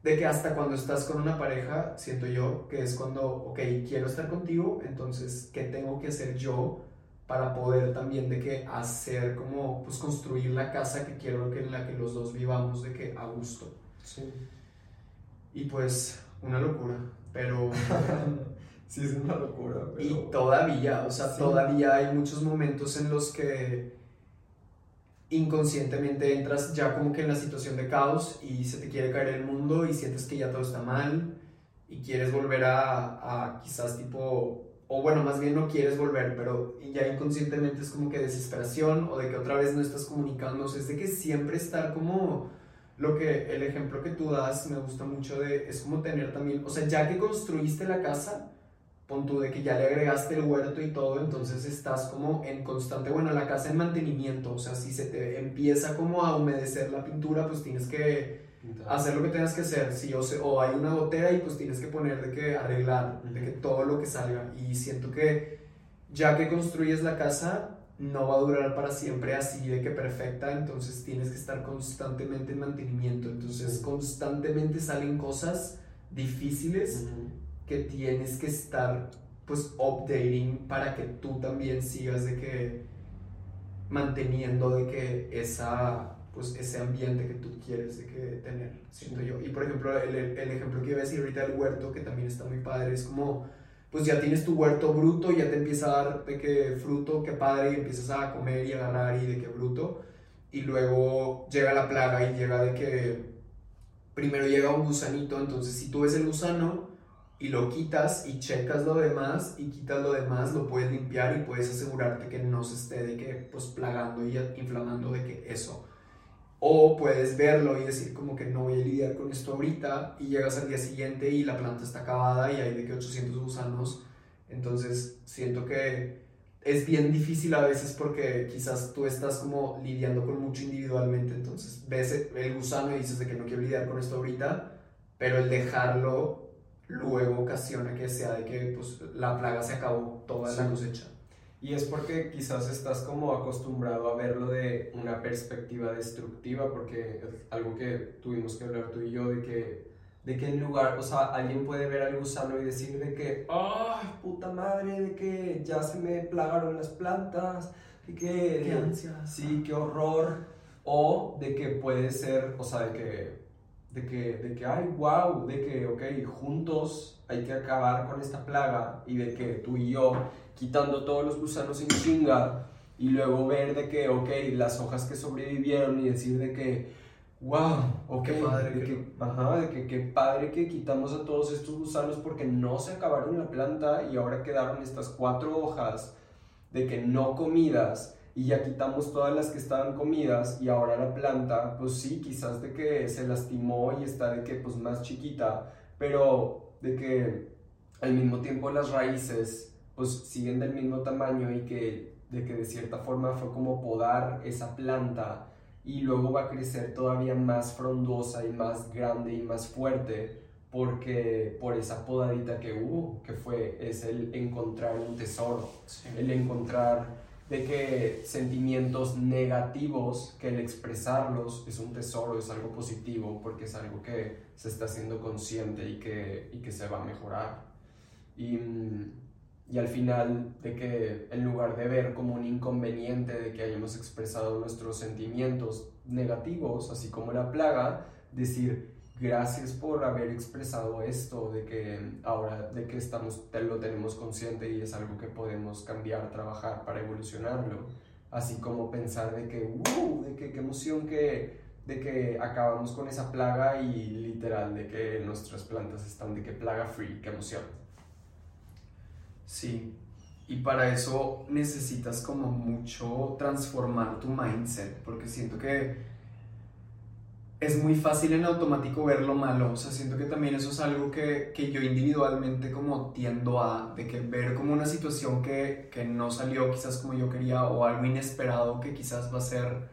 de que hasta cuando estás con una pareja, siento yo, que es cuando, ok, quiero estar contigo, entonces, ¿qué tengo que hacer yo para poder también de que hacer como, pues construir la casa que quiero que en la que los dos vivamos de que a gusto? Sí. Y pues, una locura, pero... sí, es una locura. Pero... Y todavía, o sea, todavía hay muchos momentos en los que inconscientemente entras ya como que en la situación de caos y se te quiere caer el mundo y sientes que ya todo está mal y quieres volver a, a quizás tipo, o bueno, más bien no quieres volver, pero ya inconscientemente es como que desesperación o de que otra vez no estás comunicando, o sea, es de que siempre estar como lo que el ejemplo que tú das me gusta mucho de es como tener también, o sea, ya que construiste la casa, pon tú de que ya le agregaste el huerto y todo, entonces estás como en constante, bueno, la casa en mantenimiento, o sea, si se te empieza como a humedecer la pintura, pues tienes que hacer lo que tengas que hacer, si o, o hay una gotera y pues tienes que poner de que arreglar, de que todo lo que salga, y siento que ya que construyes la casa, no va a durar para siempre así de que perfecta, entonces tienes que estar constantemente en mantenimiento, entonces constantemente salen cosas difíciles que tienes que estar pues updating para que tú también sigas de que manteniendo de que esa pues ese ambiente que tú quieres de que tener, siento yo. Y por ejemplo, el, el ejemplo que iba a decir ahorita del huerto, que también está muy padre, es como, pues ya tienes tu huerto bruto, ya te empieza a dar de que fruto, que padre, y empiezas a comer y agarrar y de que bruto, y luego llega la plaga y llega de que primero llega un gusanito, entonces si tú ves el gusano, y lo quitas y checas lo demás y quitas lo demás, lo puedes limpiar y puedes asegurarte que no se esté de que pues plagando y inflamando de que eso. O puedes verlo y decir como que no voy a lidiar con esto ahorita y llegas al día siguiente y la planta está acabada y hay de que 800 gusanos. Entonces siento que es bien difícil a veces porque quizás tú estás como lidiando con mucho individualmente, entonces ves el gusano y dices de que no quiero lidiar con esto ahorita, pero el dejarlo luego ocasiona que sea de que pues, la plaga se acabó toda la cosecha. Y es porque quizás estás como acostumbrado a verlo de una perspectiva destructiva, porque algo que tuvimos que hablar tú y yo, de que, de que en lugar, o sea, alguien puede ver al gusano y decir de que, ¡ay, puta madre! De que ya se me plagaron las plantas, de que... ¡Qué ansia! Sí, qué horror. O de que puede ser, o sea, de que de que, de que, ay, wow, de que, ok, juntos hay que acabar con esta plaga y de que tú y yo quitando todos los gusanos en chinga y luego ver de que, ok, las hojas que sobrevivieron y decir de que, wow, ok, qué padre, de que, ajá, de que qué padre que quitamos a todos estos gusanos porque no se acabaron la planta y ahora quedaron estas cuatro hojas de que no comidas y ya quitamos todas las que estaban comidas y ahora la planta, pues sí, quizás de que se lastimó y está de que pues más chiquita, pero de que al mismo tiempo las raíces pues siguen del mismo tamaño y que de que de cierta forma fue como podar esa planta y luego va a crecer todavía más frondosa y más grande y más fuerte porque por esa podadita que hubo, que fue, es el encontrar un tesoro, el encontrar de que sentimientos negativos, que el expresarlos es un tesoro, es algo positivo, porque es algo que se está haciendo consciente y que, y que se va a mejorar. Y, y al final, de que en lugar de ver como un inconveniente de que hayamos expresado nuestros sentimientos negativos, así como la plaga, decir, gracias por haber expresado esto, de que ahora de que estamos, lo tenemos consciente y es algo que podemos cambiar, trabajar para evolucionarlo. Así como pensar de que, uh, de que qué emoción que, de que acabamos con esa plaga y literal de que nuestras plantas están de que plaga free, qué emoción. Sí, y para eso necesitas como mucho transformar tu mindset, porque siento que es muy fácil en automático ver lo malo, o sea, siento que también eso es algo que, que yo individualmente como tiendo a, de que ver como una situación que, que no salió quizás como yo quería o algo inesperado que quizás va a ser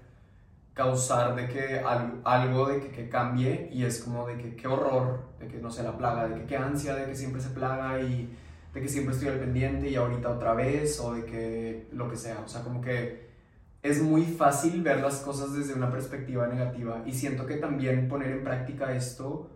causar de que algo, algo de que, que, cambie y es como de que qué horror, de que no sé, la plaga, de que qué ansia, de que siempre se plaga y de que siempre estoy al pendiente y ahorita otra vez, o de que lo que sea. O sea, como que es muy fácil ver las cosas desde una perspectiva negativa y siento que también poner en práctica esto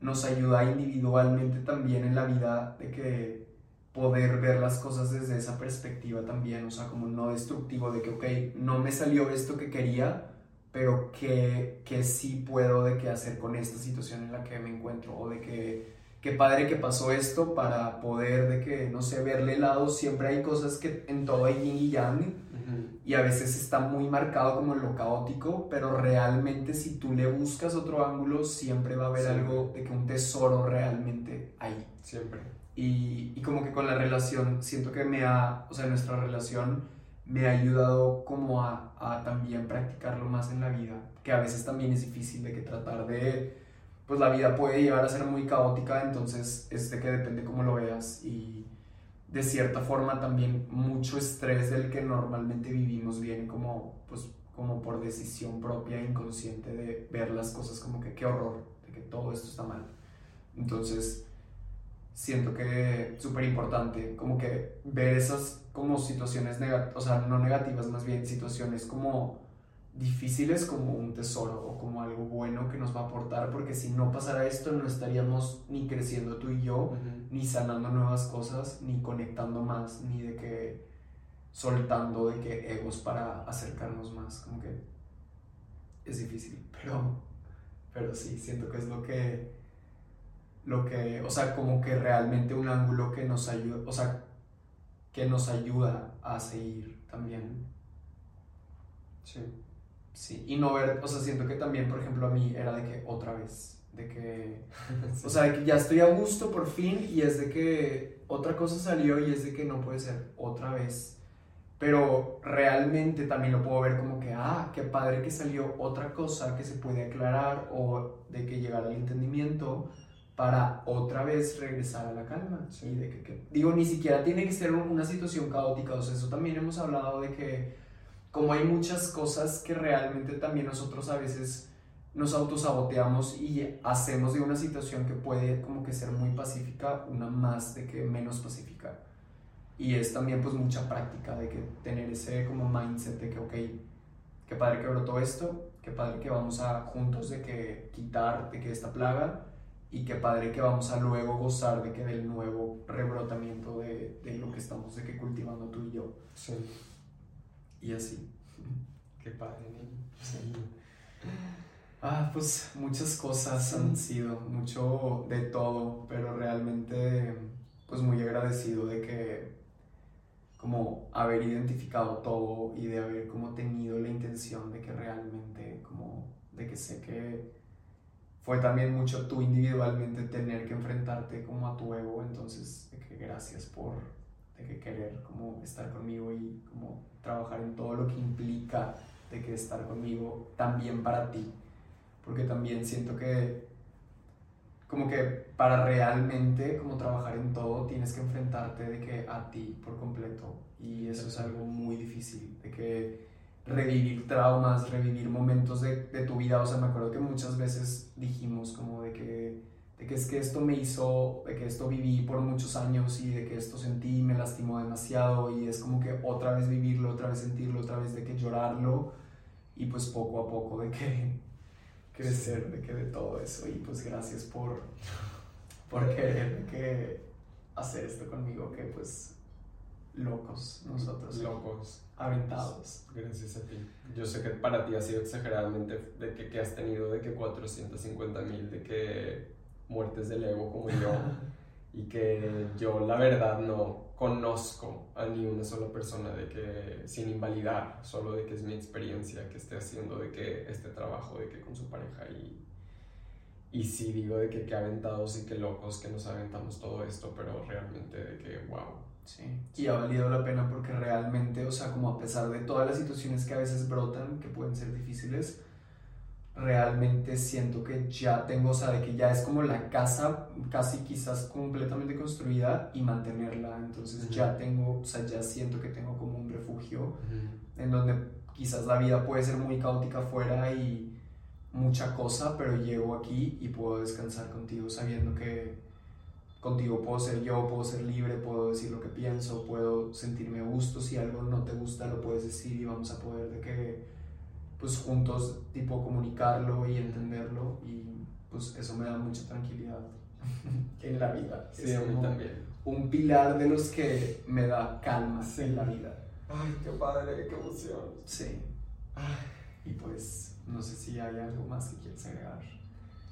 nos ayuda individualmente también en la vida de que poder ver las cosas desde esa perspectiva también, o sea, como no destructivo de que, ok, no me salió esto que quería, pero que, que sí puedo de qué hacer con esta situación en la que me encuentro, o de que qué padre que pasó esto para poder de que, no sé, verle lado, siempre hay cosas que en todo hay yin y yang y a veces está muy marcado como lo caótico, pero realmente si tú le buscas otro ángulo, siempre va a haber algo de que un tesoro realmente ahí. Siempre. Y, y, como que con la relación, siento que me ha, o sea, nuestra relación me ha ayudado como a, a también practicarlo más en la vida, que a veces también es difícil de que tratar de pues la vida puede llegar a ser muy caótica, entonces es de que depende cómo lo veas y de cierta forma también mucho estrés del que normalmente vivimos viene como, pues, como por decisión propia, inconsciente de ver las cosas como que qué horror, de que todo esto está mal. Entonces, siento que súper importante como que ver esas como situaciones negativas, o sea, no negativas, más bien situaciones como difíciles como un tesoro o como algo bueno que nos va a aportar, porque si no pasara esto no estaríamos ni creciendo tú y yo, ni sanando nuevas cosas, ni conectando más, ni de que soltando de que egos para acercarnos más, como que es difícil, pero, pero sí, siento que es lo que, lo que, o sea, como que realmente un ángulo que nos ayuda, o sea, que nos ayuda a seguir también. Sí. Sí, y no ver, o sea, siento que también, por ejemplo, a mí era de que otra vez, de que, o sea, de que ya estoy a gusto por fin y es de que otra cosa salió y es de que no puede ser otra vez. Pero realmente también lo puedo ver como que, ah, qué padre que salió otra cosa que se puede aclarar o de que llegar al entendimiento para otra vez regresar a la calma. Sí, de que, digo, ni siquiera tiene que ser una situación caótica, o sea, eso también hemos hablado de que como hay muchas cosas que realmente también nosotros a veces nos autosaboteamos y hacemos de una situación que puede como que ser muy pacífica una más de que menos pacífica. Y es también pues mucha práctica de que tener ese como mindset de que, ok, qué padre que brotó esto, qué padre que vamos a juntos de que quitar de que esta plaga y qué padre que vamos a luego gozar de que del nuevo rebrotamiento de, de lo que estamos de que cultivando tú y yo. Sí y así. Qué padre, Sí. Ah, pues muchas cosas han sido, mucho de todo, pero realmente pues muy agradecido de que como haber identificado todo y de haber como tenido la intención de que realmente como de que sé que fue también mucho tú individualmente tener que enfrentarte como a tu ego, entonces de que gracias por de que querer como estar conmigo y como trabajar en todo lo que implica de que estar conmigo también para ti. Porque también siento que como que para realmente como trabajar en todo tienes que enfrentarte de que a ti por completo y eso es algo muy difícil de que revivir traumas revivir momentos de, de tu vida o sea me acuerdo que muchas veces dijimos como de que de que es que esto me hizo, de que esto viví por muchos años y de que esto sentí y me lastimó demasiado y es como que otra vez vivirlo, otra vez sentirlo, otra vez de que llorarlo y pues poco a poco de que crecer de que de todo eso y pues gracias por, por querer que hacer esto conmigo que pues locos nosotros locos. aventados. Gracias a ti. Yo sé que para ti ha sido exageradamente de que, que has tenido de que 450 mil de que muertes del ego como yo y que yo la verdad no conozco a ni una sola persona de que sin invalidar, solo de que es mi experiencia que esté haciendo de que este trabajo de que con su pareja y, y sí digo de que qué aventados y qué locos que nos aventamos todo esto, pero realmente de que wow. Sí, y ha valido la pena porque realmente, o sea, como a pesar de todas las situaciones que a veces brotan, que pueden ser difíciles, realmente siento que ya tengo, o sea, de que ya es como la casa casi quizás completamente construida y mantenerla. Entonces ya tengo, o sea, ya siento que tengo como un refugio en donde quizás la vida puede ser muy caótica afuera y mucha cosa, pero llego aquí y puedo descansar contigo sabiendo que contigo puedo ser yo, puedo ser libre, puedo decir lo que pienso, puedo sentirme a gusto, si algo no te gusta lo puedes decir y vamos a poder de que pues juntos tipo comunicarlo y entenderlo y pues eso me da mucha tranquilidad en la vida. Sí, a mí también. Un pilar de los que me da calma en la vida. Ay, qué padre, qué emoción. Sí. Y pues no sé si hay algo más que quieres agregar.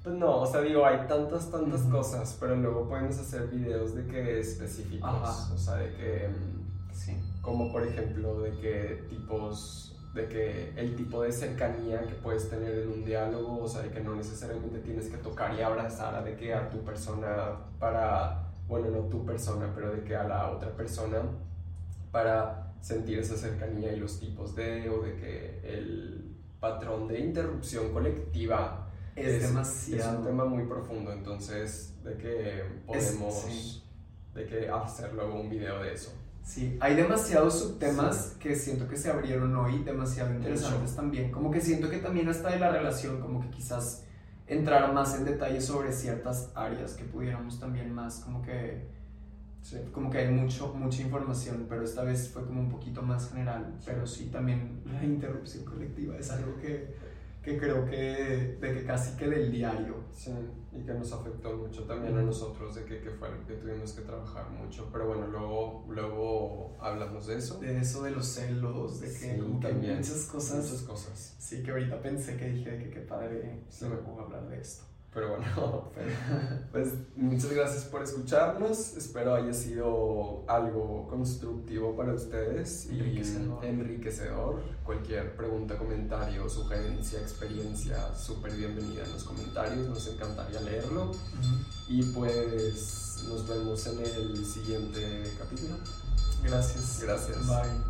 Pues no, o sea, digo, hay tantas, tantas cosas, pero luego podemos hacer videos de que específicos, o sea, de que, mm, sí. como por ejemplo, de que tipos, de que el tipo de cercanía que puedes tener en un diálogo, o sea, de que no necesariamente tienes que tocar y abrazar a de que a tu persona para, bueno, no tu persona, pero de que a la otra persona para sentir esa cercanía y los tipos de, o de que el patrón de interrupción colectiva es, demasiado. Es un tema muy profundo, entonces de que podemos de que hacer luego un video de eso. Sí, hay demasiados subtemas que siento que se abrieron hoy, demasiado interesantes también. Como que siento que también hasta de la relación, como que quizás entrar más en detalle sobre ciertas áreas que pudiéramos también más, como que Sí, como que hay mucho, mucha información, pero esta vez fue como un poquito más general. Pero sí, también la interrupción colectiva es algo que, que creo que, de que casi que del diario. Sí, y que nos afectó mucho también a nosotros, de que, que fue que tuvimos que trabajar mucho. Pero bueno, luego, luego hablamos de eso. De eso, de los celos, de que, también, muchas cosas. Muchas cosas. Sí, que ahorita pensé que dije que qué padre se me a hablar de esto. Pero bueno, pues muchas gracias por escucharnos. Espero haya sido algo constructivo para ustedes y enriquecedor. Cualquier pregunta, comentario, sugerencia, experiencia, súper bienvenida en los comentarios. Nos encantaría leerlo. Y pues nos vemos en el siguiente capítulo. Gracias. Gracias. Bye.